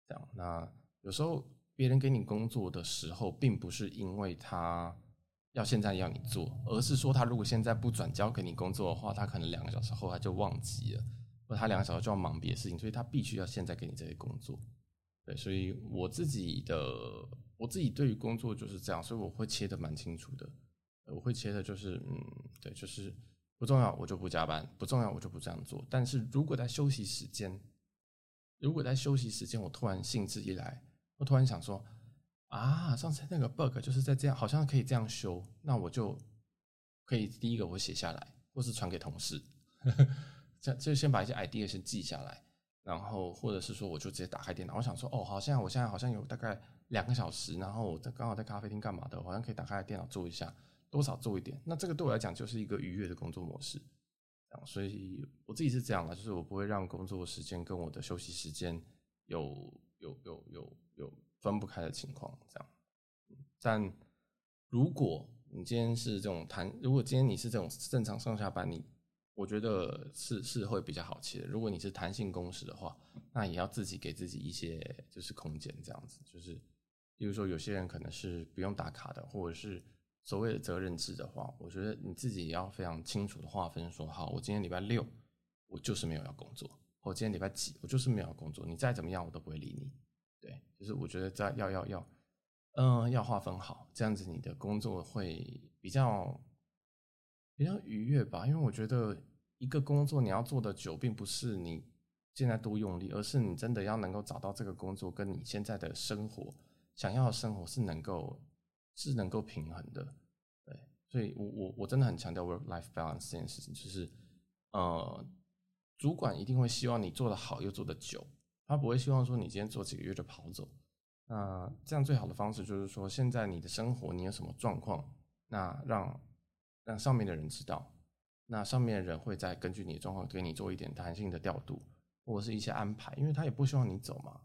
这样。那有时候别人给你工作的时候，并不是因为他要现在要你做，而是说他如果现在不转交给你工作的话，他可能两个小时后他就忘记了，或他两个小时就要忙别的事情，所以他必须要现在给你这些工作。对，所以我自己的我自己对于工作就是这样，所以我会切得蛮清楚的。我会切的就是，嗯，对，就是不重要，我就不加班；不重要，我就不这样做。但是如果在休息时间，如果在休息时间，我突然兴致一来，我突然想说，啊，上次那个 bug 就是在这样，好像可以这样修，那我就可以第一个我写下来，或是传给同事，这就先把一些 idea 先记下来，然后或者是说我就直接打开电脑，我想说，哦，好像我现在好像有大概两个小时，然后我在刚好在咖啡厅干嘛的，我好像可以打开电脑做一下。多少做一点，那这个对我来讲就是一个愉悦的工作模式，所以我自己是这样的，就是我不会让工作时间跟我的休息时间有有有有有分不开的情况，这样。但如果你今天是这种弹，如果今天你是这种正常上下班，你我觉得是是会比较好切的。如果你是弹性工时的话，那也要自己给自己一些就是空间，这样子，就是比如说有些人可能是不用打卡的，或者是。所谓的责任制的话，我觉得你自己也要非常清楚的划分说，好，我今天礼拜六我就是没有要工作，我今天礼拜几我就是没有要工作，你再怎么样我都不会理你。对，就是我觉得在要要要，嗯、要划分好，这样子你的工作会比较比较愉悦吧。因为我觉得一个工作你要做的久，并不是你现在多用力，而是你真的要能够找到这个工作跟你现在的生活想要的生活是能够。是能够平衡的，对，所以我我我真的很强调 work life balance 这件事情，就是，呃，主管一定会希望你做得好又做得久，他不会希望说你今天做几个月就跑走，那这样最好的方式就是说，现在你的生活你有什么状况，那让让上面的人知道，那上面的人会再根据你的状况给你做一点弹性的调度或者是一些安排，因为他也不希望你走嘛，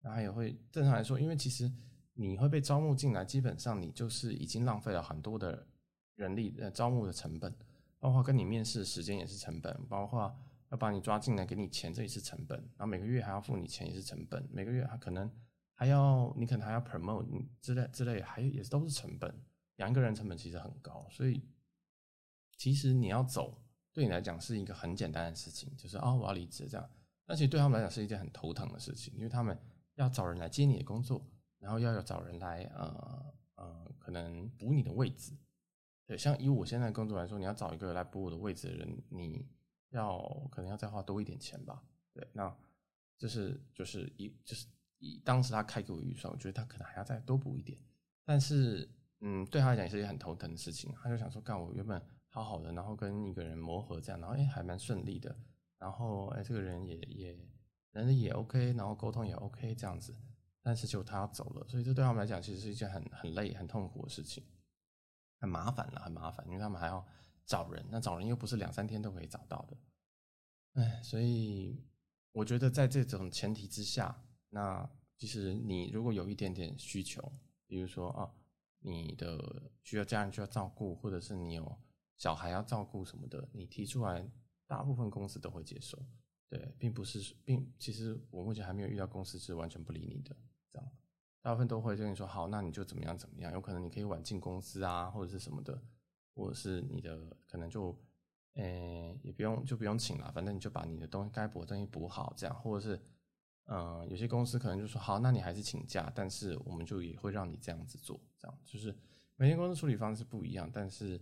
那他也会正常来说，因为其实。你会被招募进来，基本上你就是已经浪费了很多的人力呃招募的成本，包括跟你面试时间也是成本，包括要把你抓进来给你钱这也是成本，然后每个月还要付你钱也是成本，每个月还可能还要你可能还要 promote 之类之类，还也都是成本，养一个人成本其实很高，所以其实你要走对你来讲是一个很简单的事情，就是啊、我要离职这样，但其实对他们来讲是一件很头疼的事情，因为他们要找人来接你的工作。然后要有找人来，呃呃，可能补你的位置。对，像以我现在工作来说，你要找一个来补我的位置的人，你要可能要再花多一点钱吧。对，那这是就是以就是以当时他开给我预算，我觉得他可能还要再多补一点。但是，嗯，对他来讲也是一件很头疼的事情。他就想说，干我原本好好的，然后跟一个人磨合这样，然后哎还蛮顺利的，然后哎这个人也也人也 OK，然后沟通也 OK 这样子。但是就他要走了，所以这对他们来讲其实是一件很很累、很痛苦的事情，很麻烦了，很麻烦，因为他们还要找人，那找人又不是两三天都可以找到的，哎，所以我觉得在这种前提之下，那其实你如果有一点点需求，比如说啊，你的需要家人需要照顾，或者是你有小孩要照顾什么的，你提出来，大部分公司都会接受，对，并不是，并其实我目前还没有遇到公司是完全不理你的。这样，大部分都会跟你说好，那你就怎么样怎么样，有可能你可以晚进公司啊，或者是什么的，或者是你的可能就，诶、也不用就不用请了，反正你就把你的东西该补的东西补好，这样，或者是，嗯、有些公司可能就说好，那你还是请假，但是我们就也会让你这样子做，这样，就是每间公司处理方式不一样，但是，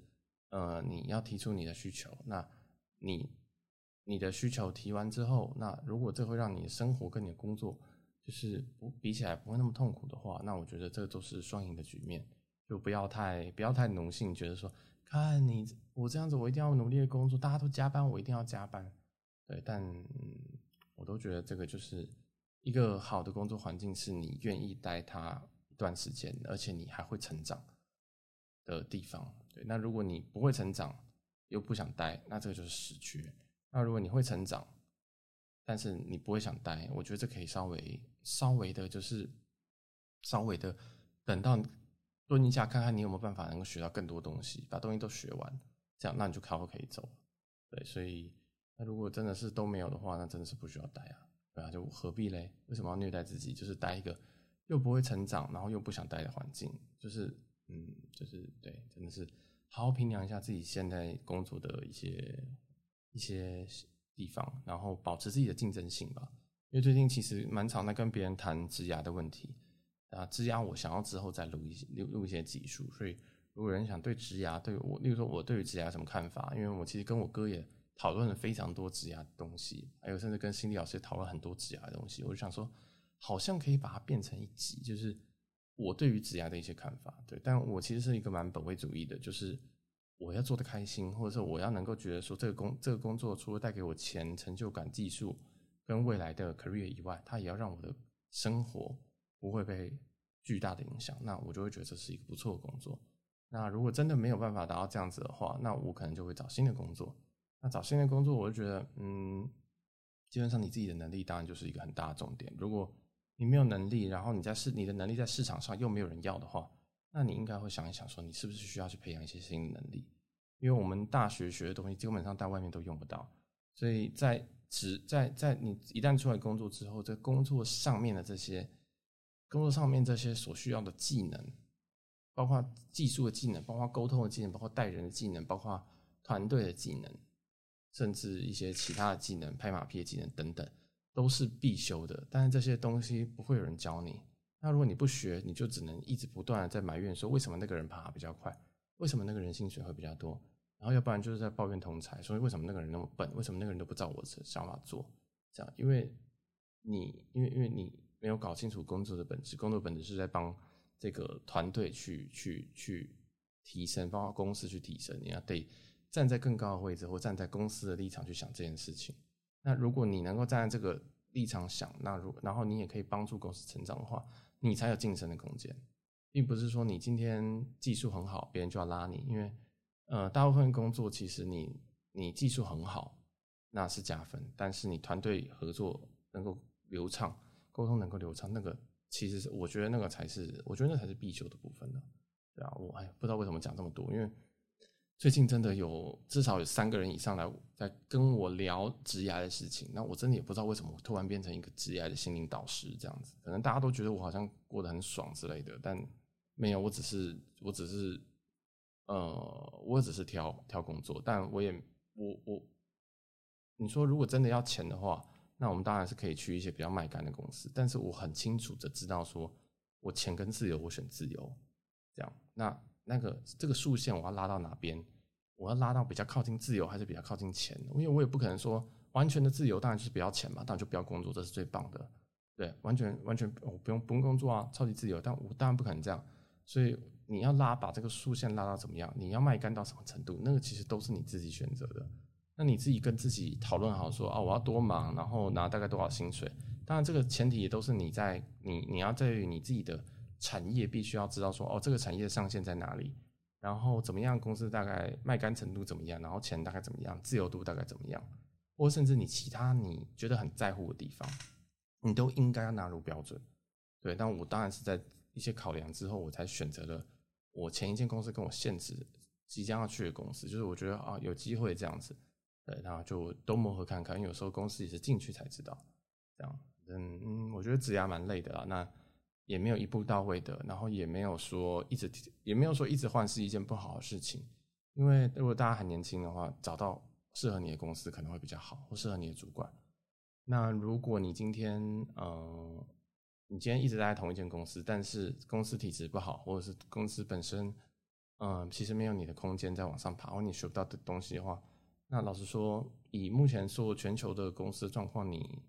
呃，你要提出你的需求，那你你的需求提完之后，那如果这会让你生活跟你的工作。就是不比起来不会那么痛苦的话，那我觉得这都是双赢的局面，就不要太不要太奴性，觉得说看你我这样子，我一定要努力的工作，大家都加班，我一定要加班。对，但我都觉得这个就是一个好的工作环境，是你愿意待它一段时间，而且你还会成长的地方。对，那如果你不会成长，又不想待，那这个就是死局。那如果你会成长，但是你不会想待，我觉得这可以稍微稍微的，就是稍微的等到蹲一下，看看你有没有办法能够学到更多东西，把东西都学完，这样那你就靠后可以走。对，所以。那如果真的是都没有的话，那真的是不需要待啊，对啊，就何必嘞？为什么要虐待自己？就是待一个又不会成长，然后又不想待的环境，就是嗯，就是对，真的是好好评量一下自己现在工作的一些一些地方，然后保持自己的竞争性吧。因为最近其实蛮常在跟别人谈职牙的问题啊，植牙我想要之后再录一些录录一些集数，所以如果人想对职牙对我，例如说我对于职牙什么看法？因为我其实跟我哥也。讨论了非常多职牙的东西，还有甚至跟心理老师讨论很多职牙的东西，我就想说，好像可以把它变成一集，就是我对于职牙的一些看法。对，但我其实是一个蛮本位主义的，就是我要做得开心，或者说我要能够觉得说这个工这个工作除了带给我钱、成就感、技术跟未来的 career 以外，它也要让我的生活不会被巨大的影响，那我就会觉得这是一个不错的工作。那如果真的没有办法达到这样子的话，那我可能就会找新的工作。那找新的工作，我就觉得，嗯，基本上你自己的能力当然就是一个很大的重点。如果你没有能力，然后你在市你的能力在市场上又没有人要的话，那你应该会想一想，说你是不是需要去培养一些新的能力？因为我们大学学的东西基本上在外面都用不到，所以在只在在你一旦出来工作之后，在工作上面的这些工作上面这些所需要的技能，包括技术的技能，包括沟通的技能，包括带人的技能，包括团队的技能。甚至一些其他的技能，拍马屁的技能等等，都是必修的。但是这些东西不会有人教你。那如果你不学，你就只能一直不断的在埋怨说，为什么那个人爬比较快，为什么那个人薪水会比较多，然后要不然就是在抱怨同侪，说为什么那个人那么笨，为什么那个人都不照我的想法做？这样，因为你因为因为你没有搞清楚工作的本质，工作本质是在帮这个团队去去去提升，包括公司去提升，你要得。站在更高的位置，或站在公司的立场去想这件事情。那如果你能够站在这个立场想，那如然后你也可以帮助公司成长的话，你才有晋升的空间，并不是说你今天技术很好，别人就要拉你。因为呃，大部分工作其实你你技术很好，那是加分，但是你团队合作能够流畅，沟通能够流畅，那个其实是我觉得那个才是，我觉得那才是必修的部分的。对啊，我哎不知道为什么讲这么多，因为。最近真的有至少有三个人以上来在跟我聊职涯的事情，那我真的也不知道为什么突然变成一个职涯的心灵导师这样子，可能大家都觉得我好像过得很爽之类的，但没有，我只是我只是呃，我只是挑挑工作，但我也我我，你说如果真的要钱的话，那我们当然是可以去一些比较卖干的公司，但是我很清楚的知道说，我钱跟自由，我选自由，这样。那。那个这个竖线我要拉到哪边？我要拉到比较靠近自由，还是比较靠近钱？因为我也不可能说完全的自由，当然就是不要钱嘛，当然就不要工作，这是最棒的。对，完全完全我不用不用工作啊，超级自由。但我当然不可能这样，所以你要拉把这个竖线拉到怎么样？你要卖干到什么程度？那个其实都是你自己选择的。那你自己跟自己讨论好说啊，我要多忙，然后拿大概多少薪水？当然这个前提也都是你在你你要在于你自己的。产业必须要知道说，哦，这个产业的上限在哪里，然后怎么样，公司大概卖干程度怎么样，然后钱大概怎么样，自由度大概怎么样，或甚至你其他你觉得很在乎的地方，你都应该要纳入标准。对，但我当然是在一些考量之后，我才选择了我前一间公司跟我现职即将要去的公司，就是我觉得啊有机会这样子，对，然后就都磨合看看，因为有时候公司也是进去才知道，这样，嗯嗯，我觉得职涯蛮累的啦，那。也没有一步到位的，然后也没有说一直，也没有说一直换是一件不好的事情。因为如果大家还年轻的话，找到适合你的公司可能会比较好，或适合你的主管。那如果你今天，呃，你今天一直在同一间公司，但是公司体质不好，或者是公司本身，嗯、其实没有你的空间再往上爬，或你学不到的东西的话，那老实说，以目前说全球的公司状况，你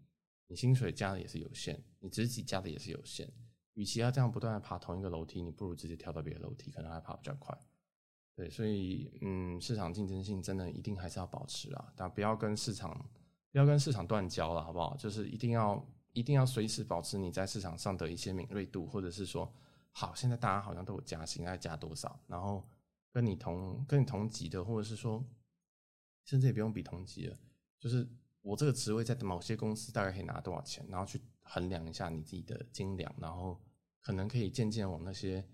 你薪水加的也是有限，你职级加的也是有限。与其要这样不断的爬同一个楼梯，你不如直接跳到别的楼梯，可能还爬比较快。对，所以嗯，市场竞争性真的一定还是要保持啊，但不要跟市场不要跟市场断交了，好不好？就是一定要一定要随时保持你在市场上的一些敏锐度，或者是说，好，现在大家好像都有加薪，该加多少？然后跟你同跟你同级的，或者是说，甚至也不用比同级了，就是我这个职位在某些公司大概可以拿多少钱，然后去衡量一下你自己的斤两，然后可能可以渐渐往那些。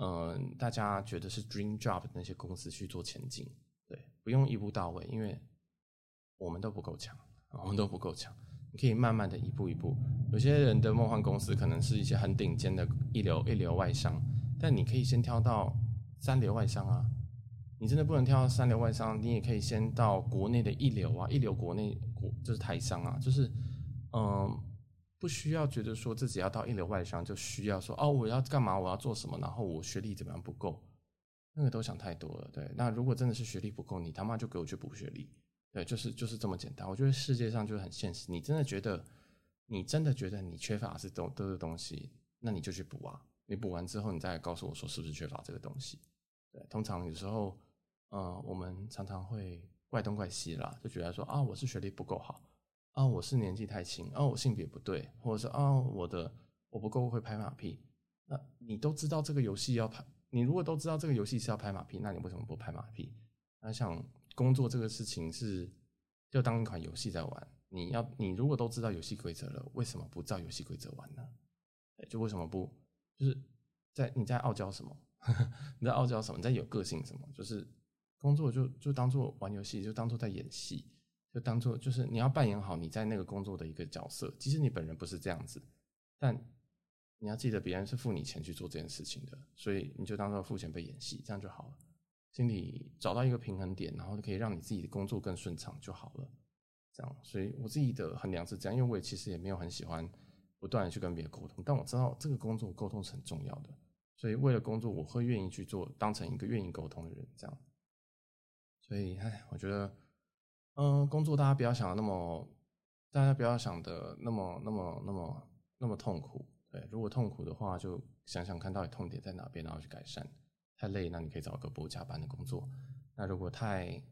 嗯，大家觉得是 dream job 的那些公司去做前进，对，不用一步到位，因为我们都不够强，我们都不够强。你可以慢慢的一步一步。有些人的梦幻公司可能是一些很顶尖的一流一流外商，但你可以先挑到三流外商啊。你真的不能跳到三流外商，你也可以先到国内的一流啊，一流国内国就是台商啊，就是嗯。不需要觉得说自己要到一流外商就需要说哦，我要干嘛，我要做什么，然后我学历怎么样不够，那个都想太多了。对，那如果真的是学历不够，你他妈就给我去补学历。对，就是就是这么简单。我觉得世界上就是很现实，你真的觉得你真的觉得你缺乏是都都是东西，那你就去补啊。你补完之后，你再告诉我说是不是缺乏这个东西。对，通常有时候，呃，我们常常会怪东怪西啦，就觉得说啊，我是学历不够好。啊，我是年纪太轻，啊，我性别不对，或者是啊，我的我不够会拍马屁。那你都知道这个游戏要拍，你如果都知道这个游戏是要拍马屁，那你为什么不拍马屁？那像工作这个事情是就当一款游戏在玩，你要你如果都知道游戏规则了，为什么不照游戏规则玩呢？就为什么不就是在你在傲娇什么？你在傲娇什么？你在有个性什么？就是工作就就当做玩游戏，就当做在演戏。就当做就是你要扮演好你在那个工作的一个角色，即使你本人不是这样子，但你要记得别人是付你钱去做这件事情的，所以你就当做付钱被演戏，这样就好了。心里找到一个平衡点，然后就可以让你自己的工作更顺畅就好了。这样，所以我自己的衡量是这样，因为我也其实也没有很喜欢不断的去跟别人沟通，但我知道这个工作沟通是很重要的，所以为了工作我会愿意去做，当成一个愿意沟通的人，这样。所以，哎，我觉得。嗯，工作大家不要想的那么，大家不要想的那么、那么、那么、那么痛苦。对，如果痛苦的话，就想想看到底痛点在哪边，然后去改善。太累，那你可以找一个不加班的工作。那如果太，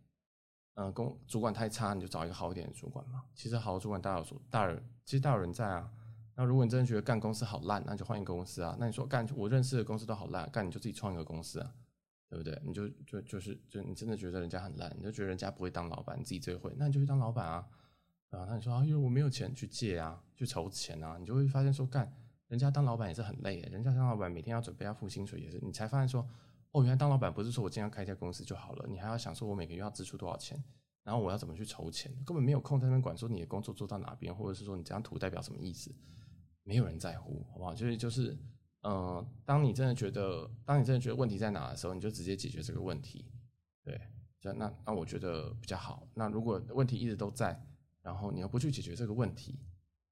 嗯，工主管太差，你就找一个好一点的主管嘛。其实好主管大有大有，其实大有人在啊。那如果你真的觉得干公司好烂，那就换一个公司啊。那你说干我认识的公司都好烂，干你就自己创一个公司啊。对不对？你就就就是就你真的觉得人家很烂，你就觉得人家不会当老板，你自己最会，那你就去当老板啊！啊，那你说啊，因为我没有钱去借啊，去筹钱啊，你就会发现说，干人家当老板也是很累，人家当老板每天要准备要付薪水也是，你才发现说，哦，原来当老板不是说我今天要开一家公司就好了，你还要想说我每个月要支出多少钱，然后我要怎么去筹钱，根本没有空在那边管说你的工作做到哪边，或者是说你这张图代表什么意思，没有人在乎，好不好？就是就是。嗯，当你真的觉得，当你真的觉得问题在哪的时候，你就直接解决这个问题。对，就那那我觉得比较好。那如果问题一直都在，然后你又不去解决这个问题，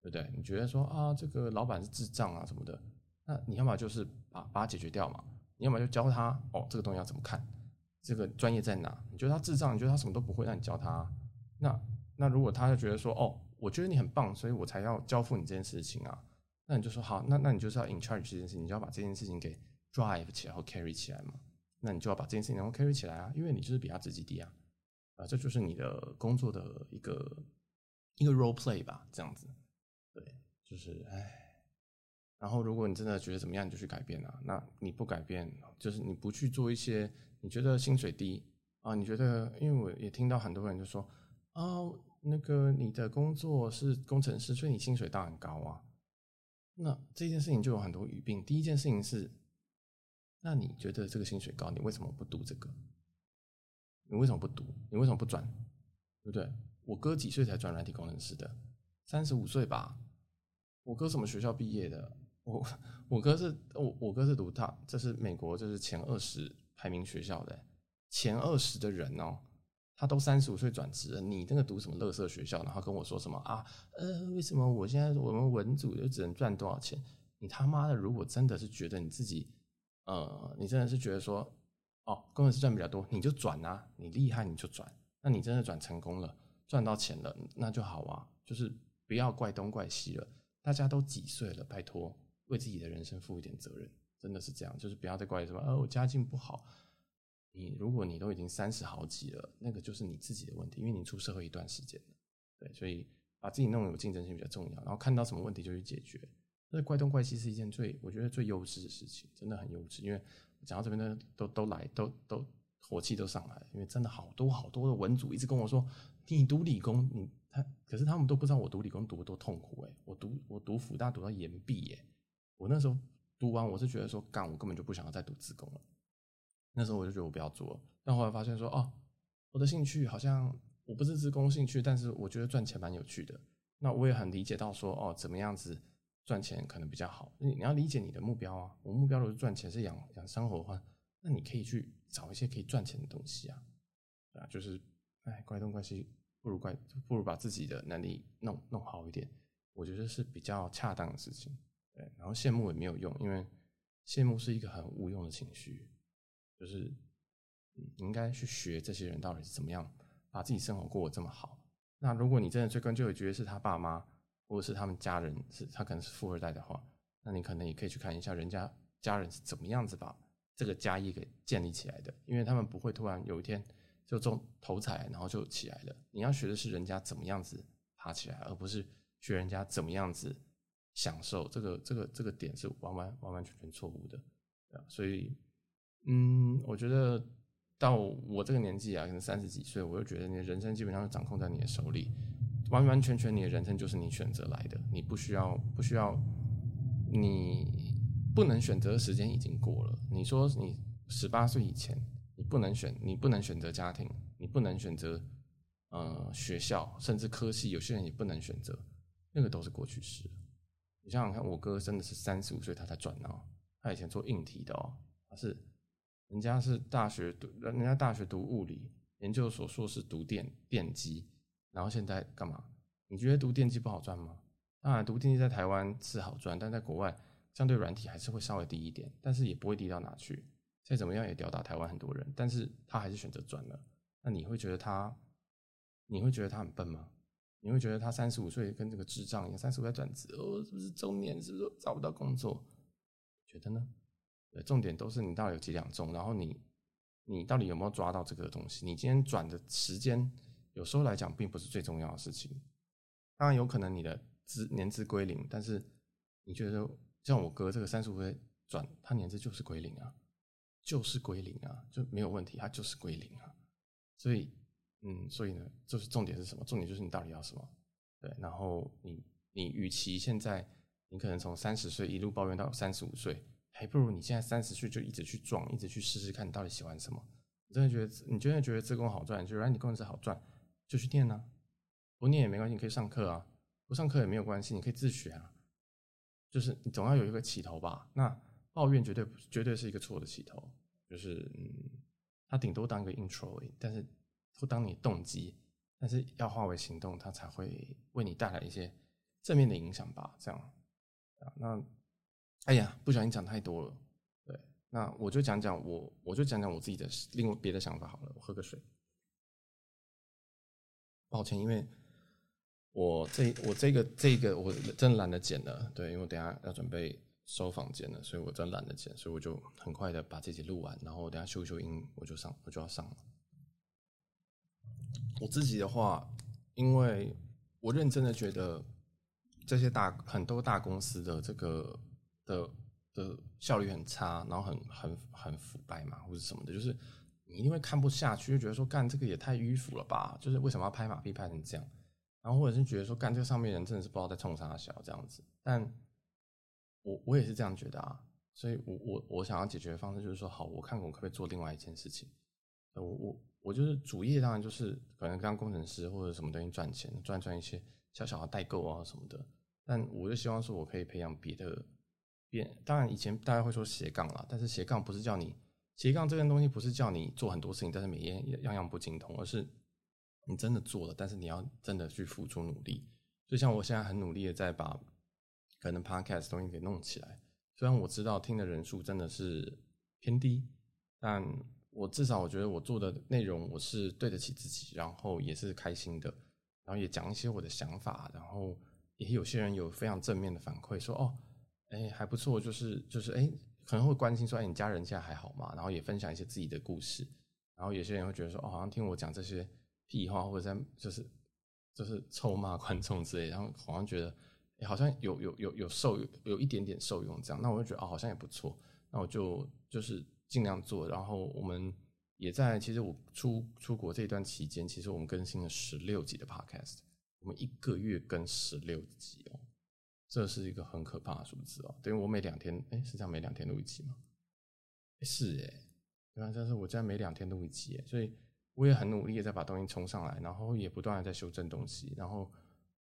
对不对？你觉得说啊，这个老板是智障啊什么的，那你要么就是把把它解决掉嘛，你要么就教他哦，这个东西要怎么看，这个专业在哪？你觉得他智障，你觉得他什么都不会，那你教他。那那如果他就觉得说哦，我觉得你很棒，所以我才要交付你这件事情啊。那你就说好，那那你就是要 in charge 这件事情，你就要把这件事情给 drive 起来或 carry 起来嘛。那你就要把这件事情能够 carry 起来啊，因为你就是比他职级低啊，啊，这就是你的工作的一个一个 role play 吧，这样子。对，就是唉。然后如果你真的觉得怎么样，你就去改变啊。那你不改变，就是你不去做一些你觉得薪水低啊，你觉得，因为我也听到很多人就说，哦，那个你的工作是工程师，所以你薪水当然高啊。那这件事情就有很多语病。第一件事情是，那你觉得这个薪水高，你为什么不读这个？你为什么不读？你为什么不转？对不对？我哥几岁才转软体工程师的？三十五岁吧。我哥什么学校毕业的？我我哥是我我哥是读他，这是美国，这是前二十排名学校的前二十的人哦。他都三十五岁转职了，你那个读什么垃圾学校？然后跟我说什么啊？呃，为什么我现在我们文组就只能赚多少钱？你他妈的，如果真的是觉得你自己，呃，你真的是觉得说，哦，工程师赚比较多，你就转啊，你厉害你就转。那你真的转成功了，赚到钱了，那就好啊。就是不要怪东怪西了，大家都几岁了？拜托，为自己的人生负一点责任，真的是这样。就是不要再怪什么，呃，我家境不好。你如果你都已经三十好几了，那个就是你自己的问题，因为你出社会一段时间了，对，所以把自己弄有竞争性比较重要，然后看到什么问题就去解决。那怪东怪西是一件最我觉得最幼稚的事情，真的很幼稚。因为讲到这边呢，都都来，都都火气都上来，因为真的好多好多的文组一直跟我说，你读理工，你他可是他们都不知道我读理工读得多痛苦哎，我读我读辅大读到延毕耶，我那时候读完我是觉得说干，我根本就不想要再读资工了。那时候我就觉得我不要做，但后来发现说哦，我的兴趣好像我不是资工兴趣，但是我觉得赚钱蛮有趣的。那我也很理解到说哦，怎么样子赚钱可能比较好。你你要理解你的目标啊，我目标如果是赚钱，是养养生活的话，那你可以去找一些可以赚钱的东西啊，对啊，就是哎，怪东怪西，不如怪不如把自己的能力弄弄好一点，我觉得是比较恰当的事情。对，然后羡慕也没有用，因为羡慕是一个很无用的情绪。就是，你应该去学这些人到底是怎么样把自己生活过得这么好。那如果你真的追根究底觉得是他爸妈或者是他们家人是他可能是富二代的话，那你可能也可以去看一下人家家人是怎么样子把这个家业给建立起来的，因为他们不会突然有一天就中头彩然后就起来了。你要学的是人家怎么样子爬起来，而不是学人家怎么样子享受。这个这个这个点是完完完完全全错误的，所以。嗯，我觉得到我这个年纪啊，可能三十几岁，我就觉得你的人生基本上掌控在你的手里，完完全全你的人生就是你选择来的，你不需要不需要，你不能选择的时间已经过了。你说你十八岁以前你不能选，你不能选择家庭，你不能选择呃学校，甚至科系，有些人也不能选择，那个都是过去式。你想想看，我哥真的是三十五岁他才转哦，他以前做硬体的哦，他是。人家是大学读，人家大学读物理，研究所硕士读电电机，然后现在干嘛？你觉得读电机不好赚吗？当然，读电机在台湾是好赚，但在国外相对软体还是会稍微低一点，但是也不会低到哪去。再怎么样也吊打台湾很多人，但是他还是选择转了。那你会觉得他，你会觉得他很笨吗？你会觉得他三十五岁跟这个智障一样，三十五岁转职哦，是不是中年？是不是找不到工作？觉得呢？对，重点都是你到底有几两重，然后你你到底有没有抓到这个东西？你今天转的时间，有时候来讲并不是最重要的事情。当然有可能你的资年资归零，但是你觉得像我哥这个三十五岁转，他年资就是归零啊，就是归零啊，就没有问题，他就是归零啊。所以，嗯，所以呢，就是重点是什么？重点就是你到底要什么？对，然后你你与其现在你可能从三十岁一路抱怨到三十五岁。还不如你现在三十岁就一直去撞，一直去试试看，你到底喜欢什么？你真的觉得你真的觉得资工好赚，就软体工程师好赚，就去念啊。不念也没关系，你可以上课啊。不上课也没有关系，你可以自学啊。就是你总要有一个起头吧。那抱怨绝对绝对是一个错的起头，就是嗯，它顶多当个 intro，但是不当你动机，但是要化为行动，它才会为你带来一些正面的影响吧。这样啊，那。哎呀，不小心讲太多了。对，那我就讲讲我，我就讲讲我自己的另外别的想法好了。我喝个水。抱歉，因为我这我这个这个我真懒得剪了。对，因为我等下要准备收房间了，所以我真懒得剪，所以我就很快的把这集录完，然后我等下修一修音，我就上我就要上了。我自己的话，因为我认真的觉得这些大很多大公司的这个。的的效率很差，然后很很很腐败嘛，或者什么的，就是你因为看不下去，就觉得说干这个也太迂腐了吧，就是为什么要拍马屁拍成这样？然后或者是觉得说干这个上面人真的是不知道在冲啥小这样子。但我我也是这样觉得啊，所以我我我想要解决的方式就是说，好，我看我可不可以做另外一件事情。我我我就是主业，当然就是可能当工程师或者什么东西赚钱，赚赚一些小小的代购啊什么的。但我就希望说我可以培养别的。变，当然以前大家会说斜杠啦，但是斜杠不是叫你斜杠这件东西不是叫你做很多事情，但是每样样样不精通，而是你真的做了，但是你要真的去付出努力。就像我现在很努力的在把可能 podcast 东西给弄起来，虽然我知道听的人数真的是偏低，但我至少我觉得我做的内容我是对得起自己，然后也是开心的，然后也讲一些我的想法，然后也有些人有非常正面的反馈说哦。哎、还不错，就是就是哎、可能会关心说，哎、你家人现在还好吗？然后也分享一些自己的故事，然后有些人会觉得说，哦，好像听我讲这些屁话，或者在就是就是臭骂观众之类，然后好像觉得，欸、好像有有有有受有，一点点受用这样，那我就觉得哦，好像也不错，那我就就是尽量做。然后我们也在，其实我出出国这一段期间，其实我们更新了十六集的 Podcast，我们一个月更十六集哦。这是一个很可怕的数字哦，等于我每两天，哎，是这样，每两天录一期吗？是哎，对吧？但是我这样每两天录一期，所以我也很努力的在把东西冲上来，然后也不断的在修正东西，然后，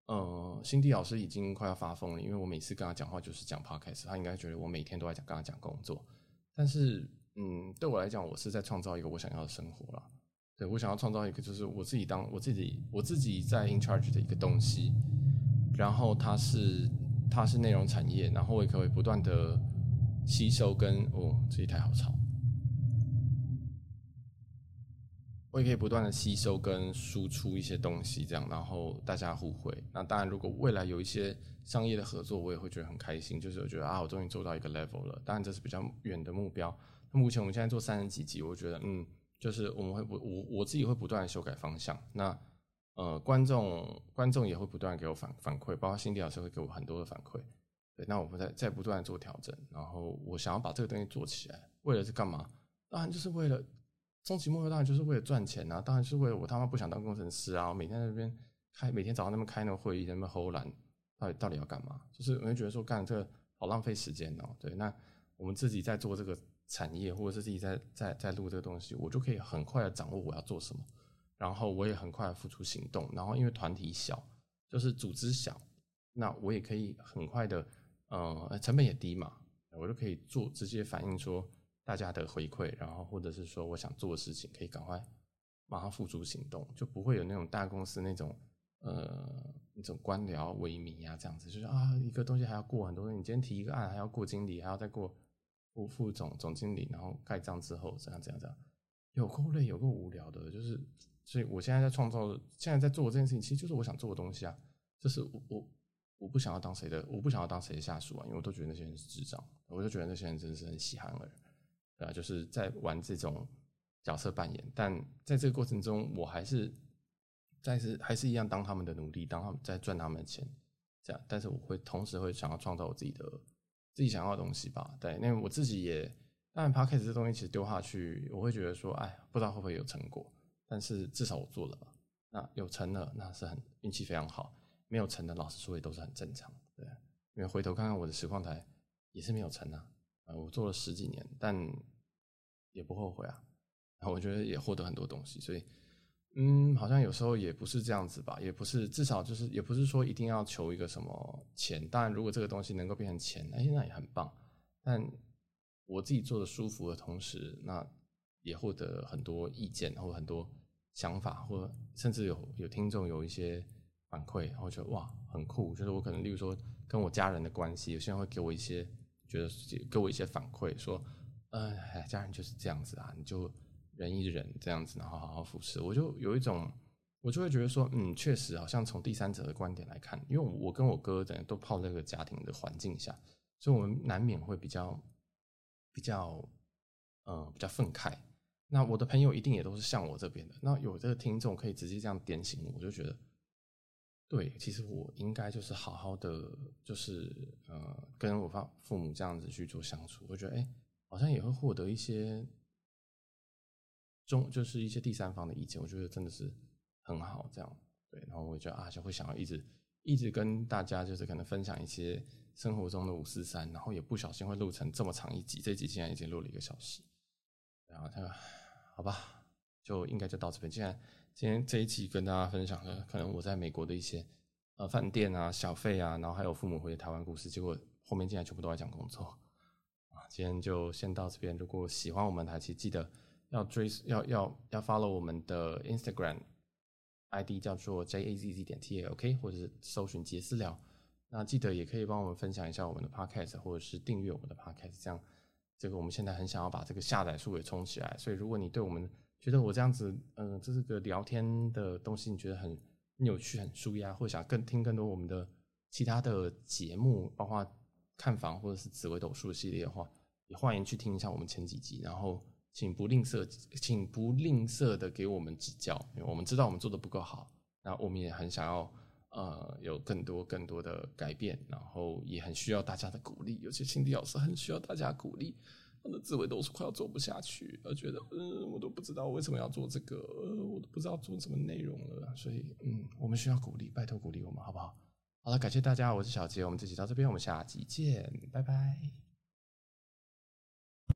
呃，辛迪老师已经快要发疯了，因为我每次跟他讲话就是讲 podcast，他应该觉得我每天都在讲跟他讲工作，但是，嗯，对我来讲，我是在创造一个我想要的生活了，对，我想要创造一个就是我自己当我自己我自己在 in charge 的一个东西，然后它是。它是内容产业，然后我也可以不断的吸收跟哦，这一台好吵，我也可以不断的吸收跟输出一些东西，这样，然后大家互惠。那当然，如果未来有一些商业的合作，我也会觉得很开心，就是我觉得啊，我终于做到一个 level 了。当然，这是比较远的目标。那目前我们现在做三十几集，我觉得嗯，就是我们会不我我自己会不断的修改方向。那呃，观众观众也会不断给我反反馈，包括辛迪老师会给我很多的反馈。对，那我们在在不断做调整，然后我想要把这个东西做起来，为了是干嘛？当然就是为了终极目标，当然就是为了赚钱啊！当然是为了我他妈不想当工程师啊！我每天在那边开，每天早上那边开那个会议，在那边偷懒，到底到底要干嘛？就是我就觉得说干这个好浪费时间哦。对，那我们自己在做这个产业，或者是自己在在在录这个东西，我就可以很快的掌握我要做什么。然后我也很快付出行动，然后因为团体小，就是组织小，那我也可以很快的，呃，成本也低嘛，我就可以做直接反映说大家的回馈，然后或者是说我想做的事情，可以赶快马上付诸行动，就不会有那种大公司那种呃那种官僚萎靡啊这样子，就是啊一个东西还要过很多，你今天提一个案还要过经理，还要再过副副总总经理，然后盖章之后怎样怎样怎样，有够累有够无聊的，就是。所以我现在在创造，现在在做这件事情，其实就是我想做的东西啊。就是我我我不想要当谁的，我不想要当谁的下属啊，因为我都觉得那些人是智障，我就觉得那些人真的是很稀罕而已，对啊，就是在玩这种角色扮演，但在这个过程中，我还是但是还是一样当他们的奴隶，当他们在赚他们的钱，这样。但是我会同时会想要创造我自己的自己想要的东西吧。对，因为我自己也当然 Podcast 这东西其实丢下去，我会觉得说，哎，不知道会不会有成果。但是至少我做了吧，那有成了，那是很运气非常好；没有成的，老实说也都是很正常，对。因为回头看看我的实况台，也是没有成啊。呃，我做了十几年，但也不后悔啊。然后我觉得也获得很多东西，所以，嗯，好像有时候也不是这样子吧，也不是，至少就是也不是说一定要求一个什么钱。当然，如果这个东西能够变成钱，哎，那也很棒。但我自己做的舒服的同时，那。也获得很多意见，或很多想法，或甚至有有听众有一些反馈，然后觉得哇很酷。就是我可能，例如说跟我家人的关系，有些人会给我一些觉得给我一些反馈，说，呃，家人就是这样子啊，你就忍一忍这样子，然后好好服侍。我就有一种，我就会觉得说，嗯，确实好像从第三者的观点来看，因为我跟我哥等都泡在这个家庭的环境下，所以我们难免会比较比较呃比较愤慨。那我的朋友一定也都是像我这边的。那有这个听众可以直接这样点醒我，我就觉得，对，其实我应该就是好好的，就是呃，跟我父父母这样子去做相处。我觉得，哎，好像也会获得一些中，就是一些第三方的意见。我觉得真的是很好，这样对。然后我就啊，就会想要一直一直跟大家，就是可能分享一些生活中的五四三，然后也不小心会录成这么长一集。这集现在已经录了一个小时，然后他。好吧，就应该就到这边。既然今天这一期跟大家分享了，可能我在美国的一些呃饭店啊、小费啊，然后还有父母回台湾故事，结果后面竟然全部都在讲工作啊。今天就先到这边。如果喜欢我们台期，记得要追要要要 follow 我们的 Instagram ID 叫做 jazz 点 talk，或者是搜寻杰私聊。那记得也可以帮我们分享一下我们的 podcast，或者是订阅我们的 podcast，这样。这个我们现在很想要把这个下载数给冲起来，所以如果你对我们觉得我这样子，嗯、这是个聊天的东西，你觉得很有趣、很舒压，或想更听更多我们的其他的节目，包括看房或者是紫微斗数系列的话，也欢迎去听一下我们前几集，然后请不吝啬，请不吝啬的给我们指教，因为我们知道我们做的不够好，那我们也很想要呃有更多更多的改变，然后也很需要大家的鼓励，尤其心理老师很需要大家鼓励。他的自慰都是快要做不下去，而觉得嗯，我都不知道为什么要做这个，我都不知道做什么内容了，所以嗯，我们需要鼓励，拜托鼓励我们好不好？好了，感谢大家，我是小杰，我们这集到这边，我们下集见，拜拜。